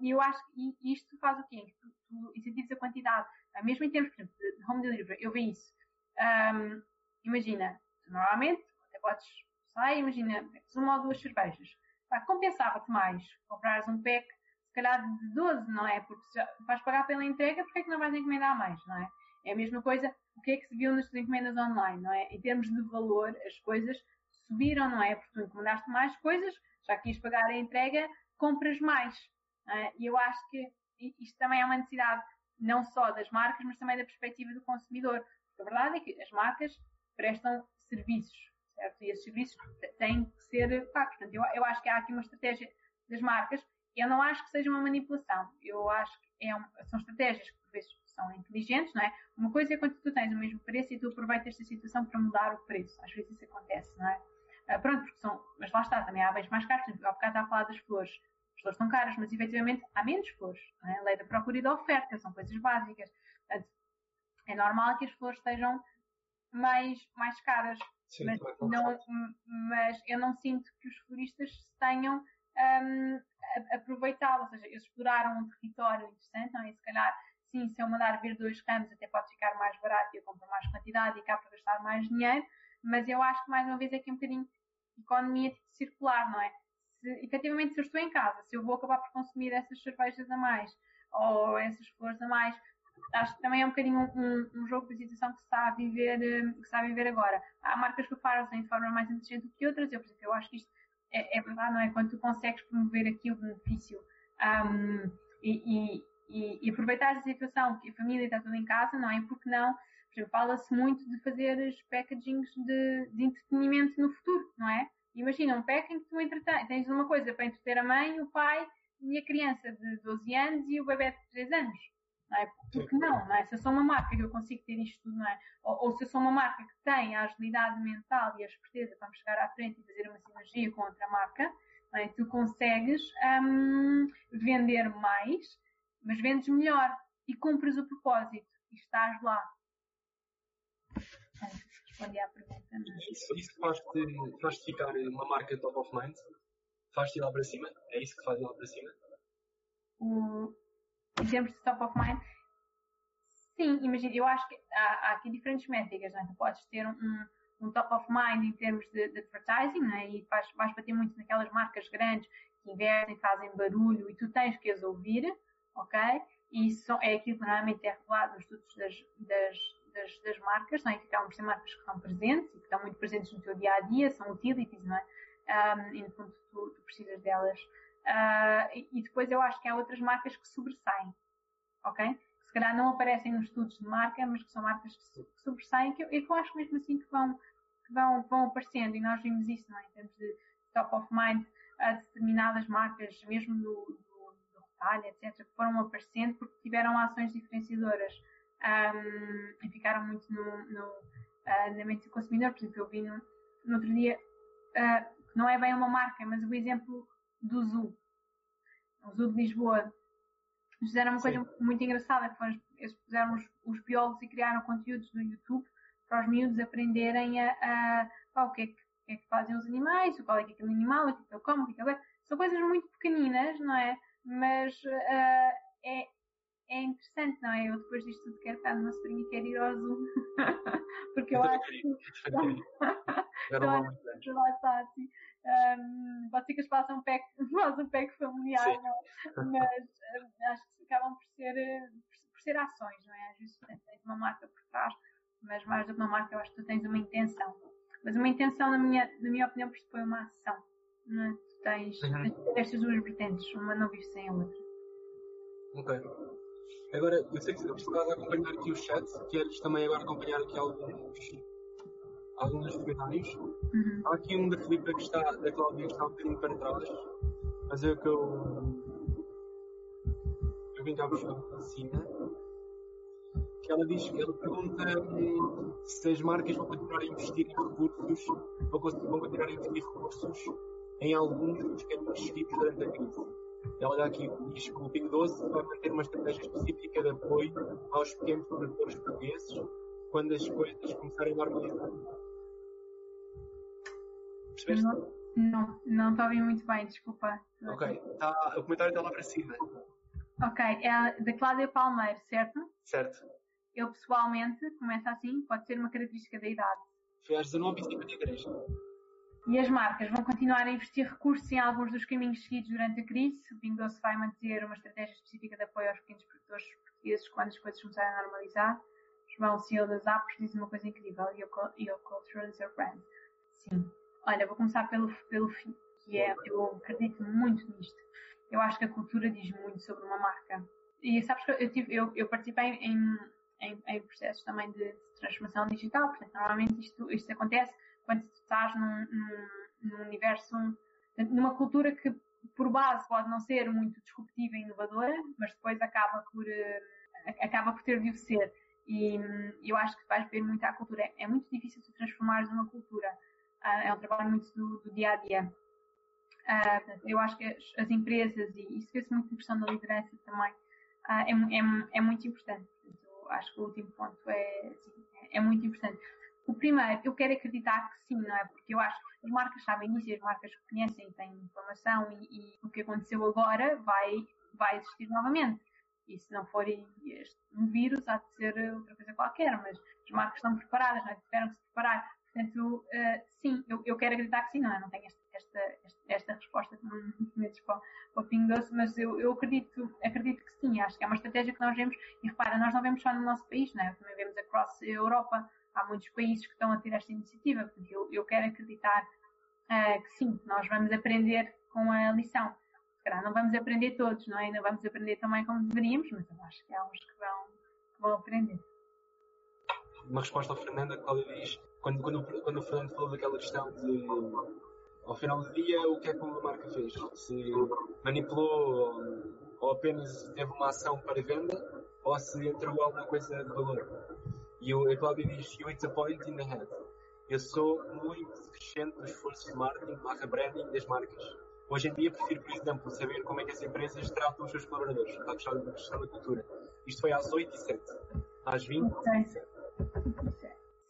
E eu acho que isto faz o quê? Tu, tu incentivas a quantidade. Uh, mesmo em termos, por exemplo, de home delivery, eu vi isso. Um, imagina, tu normalmente, até podes, sai, imagina, uma ou duas cervejas. Compensava-te mais comprares um pack, se calhar de 12, não é? Porque já vais pagar pela entrega, porque é que não vais encomendar mais, não é? É a mesma coisa, o que é que se viu nas tuas encomendas online, não é? Em termos de valor, as coisas subiram, não é? Porque tu encomendaste mais coisas, já quis pagar a entrega, compras mais. Uh, e eu acho que isto também é uma necessidade não só das marcas, mas também da perspectiva do consumidor. Porque a verdade é que as marcas prestam serviços, certo? E esses serviços têm que ser pagos. Portanto, eu, eu acho que há aqui uma estratégia das marcas. Eu não acho que seja uma manipulação. Eu acho que é um, são estratégias que, por vezes, são inteligentes, não é? Uma coisa é quando tu tens o mesmo preço e tu aproveitas esta situação para mudar o preço. Às vezes isso acontece, não é? Uh, pronto, porque são, mas lá está, também há bens mais caros. Por exemplo, há bocado está a falar das flores. As flores estão caras, mas efetivamente há menos flores. É? A lei da procura e da oferta são coisas básicas. É normal que as flores estejam mais, mais caras. Sim, mas, não, mas eu não sinto que os floristas tenham hum, a- aproveitado, ou seja, eles exploraram um território interessante, não é? E se calhar, sim, se eu mandar vir dois ramos até pode ficar mais barato e eu compro mais quantidade e cá para gastar mais dinheiro, mas eu acho que mais uma vez é aqui um bocadinho economia circular, não é? Se, efetivamente, se eu estou em casa, se eu vou acabar por consumir essas cervejas a mais ou essas flores a mais, acho que também é um bocadinho um, um- jogo de situação que se está a viver, eh, que está a viver agora. Há marcas que fazem de forma mais inteligente do que outras, eu, por exemplo, eu acho que isto é, é verdade, não é? Quando tu consegues promover aqui o benefício um, e, e, e aproveitar a situação que a família está toda em casa, não é? Porque não? Por exemplo, fala-se muito de fazer os packagings de, de entretenimento no futuro, não é? Imagina um pack em que tu entretens, tens uma coisa para entreter a mãe, o pai e a criança de 12 anos e o bebê de 3 anos. Não é? Porque não, não é? Se eu sou uma marca que eu consigo ter isto tudo, não é? Ou, ou se eu sou uma marca que tem a agilidade mental e a esperteza para me chegar à frente e fazer uma sinergia com outra marca, não é? tu consegues hum, vender mais, mas vendes melhor e cumpres o propósito e estás lá. Respondi à pergunta. Isso, isso faz-te faz ficar uma marca top of mind? Faz-te ir lá para cima? É isso que faz ir lá para cima? o, em termos de top of mind, sim, imagina, eu acho que há, há aqui diferentes métricas, não é? Tu podes ter um, um, um top of mind em termos de, de advertising, não é? E vais, vais bater muito naquelas marcas grandes que investem, fazem barulho e tu tens que as ouvir, ok? E isso é aquilo que normalmente é revelado nos estudos das, das, das, das marcas, não é? Que acabam por ser marcas que estão presentes e que estão muito presentes no teu dia a dia, são utilities, não é? Um, e no fundo tu, tu precisas delas Uh, e, depois eu acho que há outras marcas que sobressaem, ok? Que se calhar não aparecem nos estudos de marca, mas que são marcas que, so- que sobressaem, eu, e que eu acho mesmo assim que vão, que vão, vão aparecendo, e nós vimos isso, não é? Em termos de top of mind, a determinadas marcas, mesmo do, do, do retalho, etc., que foram aparecendo porque tiveram ações diferenciadoras um, e ficaram muito no, no, uh, na mente do consumidor. Por exemplo, eu vi no, no outro dia, uh, que não é bem uma marca, mas o exemplo do Zoo, o Zoo de Lisboa. Eles fizeram uma Sim. coisa muito engraçada, que foi, eles puseram os, os biólogos e criaram conteúdos no YouTube para os miúdos aprenderem a, a, pá, o, que é que, o que é que fazem os animais, qual é que é aquele animal, o que é que ele come, o que é que ele... São coisas muito pequeninas, não é? Mas ah, é, é interessante, não é? Eu depois disto tudo quero ficar numa sobrinha e quero ir ao Zoo. Porque eu também acho queria, eu grande. que lá está, assim. Um, pode ser que eles façam um pack, façam um pack familiar, Sim. não? é? mas um, acho que acabam por ser, eh, por, por ser ações, não é? Às vezes tens tens uma marca por trás, mas mais do que uma marca, eu acho que tu tens uma intenção. Mas uma intenção, na minha, na minha opinião, pressupõe uma ação. Não é? Tu tens, Uhum. tens estas duas vertentes, uma não vive sem a outra. Ok. Agora, eu sei que estava a acompanhar aqui o chat, queres também agora acompanhar aqui alguns, alguns comentários. Uhum. Há aqui um da Filipe que está, da Cláudia que está um bocadinho para trás, mas é o que eu, eu vim cá buscar cima. Que ela diz, ela pergunta se as marcas vão continuar a investir em recursos, vão continuar a investir recursos em alguns dos caminhos seguidos durante a crise. Ela dá aqui, diz que o Pingo Doce vai manter uma estratégia específica de apoio aos pequenos produtores portugueses quando as coisas começarem a normalizar. Percebeste? Não, não, não estou a ouvir muito bem, desculpa. Ok, tá, o comentário está lá para cima. Ok, é da Cláudia Palmeiro, certo? Certo. Eu pessoalmente, começa assim, pode ser uma característica da idade. Foi às 19h53. E as marcas vão continuar a investir recursos em alguns dos caminhos seguidos durante a crise. O Pingo Doce vai manter uma estratégia específica de apoio aos pequenos produtores portugueses quando as coisas começarem a normalizar. João CEO das Apos diz uma coisa incrível. Your culture is your brand. Sim. Olha, vou começar pelo, pelo fim, que é, eu acredito muito nisto. Eu acho que a cultura diz muito sobre uma marca. E sabes que eu, tive, eu, eu participei em, em, em processos também de, de, transformação digital. Portanto, normalmente isto, isto acontece quando tu estás num, num, num universo, numa cultura que por base pode não ser muito disruptiva e inovadora, mas depois acaba por, uh, acaba por ter de o ser. E um, eu acho que vais ver muito a cultura. É, é muito difícil se transformar numa cultura. Uh, é um trabalho muito do, do dia a dia. Uh, eu acho que as, as empresas, e isso vê-se muito na questão da liderança também, é, é, é, muito importante. Portanto, acho que o último ponto é, assim, é muito importante. O primeiro, eu quero acreditar que sim, não é? Porque eu acho que as marcas sabem isso e as marcas conhecem, têm informação e, e o que aconteceu agora vai, vai existir novamente. E se não for um vírus, há de ser outra coisa qualquer, mas as marcas estão preparadas, não é? tiveram que se preparar. Portanto, uh, sim, eu, eu, quero acreditar que sim, não é? Não tenho esta, esta, esta, resposta que não metes para, para o Pingo Doce, mas eu, eu acredito, acredito que sim. Acho que é uma estratégia que nós vemos, e repara, nós não vemos só no nosso país, não é? Também vemos across a Europa há muitos países que estão a ter esta iniciativa. Eu, eu quero acreditar uh, que sim, nós vamos aprender com a lição. Não vamos aprender todos, não é? Não vamos aprender também como deveríamos, mas eu acho que há uns que vão, que vão aprender. Uma resposta ao Fernando, a Cláudia diz, quando, quando, quando o Fernando falou daquela questão de ao final do dia, o que é que uma marca fez? Se manipulou ou apenas teve uma ação para venda ou se entregou alguma coisa de valor. E o, a Cláudia diz, you hit a point in the head. Eu sou muito crescente do esforço de marketing, barra branding das marcas. Hoje em dia prefiro, por exemplo, saber como é que as empresas tratam os seus colaboradores, a questão da questão da cultura. Isto foi às 8 e 7 Às 20 e 7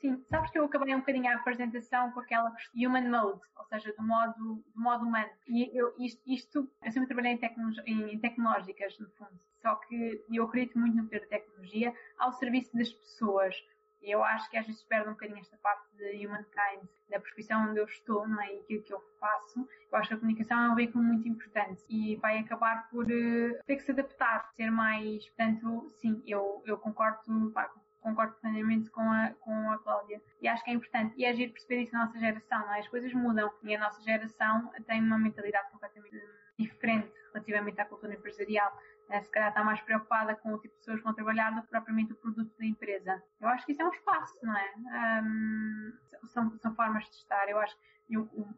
Sim, sabes que eu acabei um bocadinho a apresentação com aquela human mode, ou seja, do modo, do modo humano. E eu, isto, isto eu sempre trabalhei em, tecno, em, tecnológicas, no fundo. Só que eu acredito muito no poder da tecnologia ao serviço das pessoas. E eu acho que às vezes perde um bocadinho esta parte de humankind, da profissão onde eu estou, não é? E aquilo que eu faço. Eu acho que a comunicação é um veículo muito importante e vai acabar por uh, ter que se adaptar, ser mais. Portanto, sim, eu, eu concordo, pá, concordo plenamente com a, com a Cláudia. E acho que é importante. E é agir perceber isso na nossa geração, não é? As coisas mudam. E a nossa geração tem uma mentalidade completamente diferente relativamente à cultura empresarial. Eh, se calhar está mais preocupada com o tipo de pessoas que vão trabalhar do que propriamente o produto da empresa. Eu acho que isso é um espaço, não é? Um, são, são formas de estar. Eu acho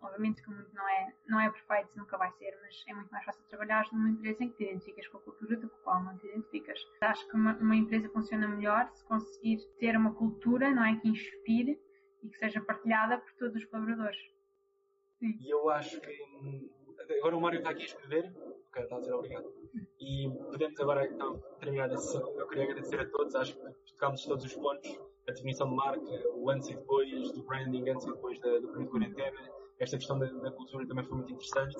obviamente que o mundo não é, não é perfeito, nunca vai ser, mas é muito mais fácil trabalhar numa empresa em que te identificas com a cultura do qual não te identificas. Acho que uma, uma empresa funciona melhor se conseguir ter uma cultura, não é? Que inspire e que seja partilhada por todos os colaboradores. Sim. E eu acho que agora o Mário está aqui a escrever, ok, está a dizer obrigado. E podemos agora então terminar a sessão. Eu queria agradecer a todos, acho que tocámos todos os pontos, a definição de marca, o antes e depois do branding, antes e depois da, do período de quarentena, esta questão da, da, cultura também foi muito interessante.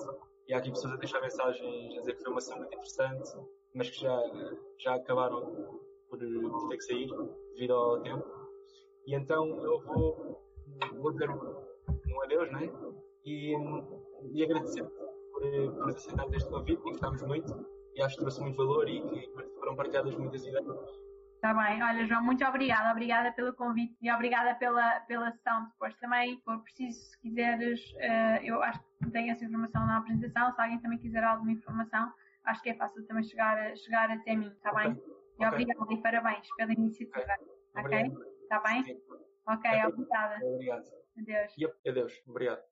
E há aqui pessoas a deixar mensagens a dizer que foi uma sessão muito interessante, mas que já, já acabaram por, por ter que sair devido ao tempo. E então eu vou, vou dizer um adeus, né? E, e agradecer por, por aceitar este convite e gostámos muito e acho que trouxe muito valor e que foram partilhadas muitas ideias. Está bem, olha João, muito obrigada, obrigada pelo convite e obrigada pela, pela sessão depois também, for preciso, se quiseres, uh, eu acho que tenho essa informação na apresentação, se alguém também quiser alguma informação, acho que é fácil também chegar, chegar até mim, está bem? Okay. E obrigada e parabéns pela iniciativa, ok? Está bem? Sim. Ok, obrigada. Obrigado. Adeus. Yep. Adeus, obrigado.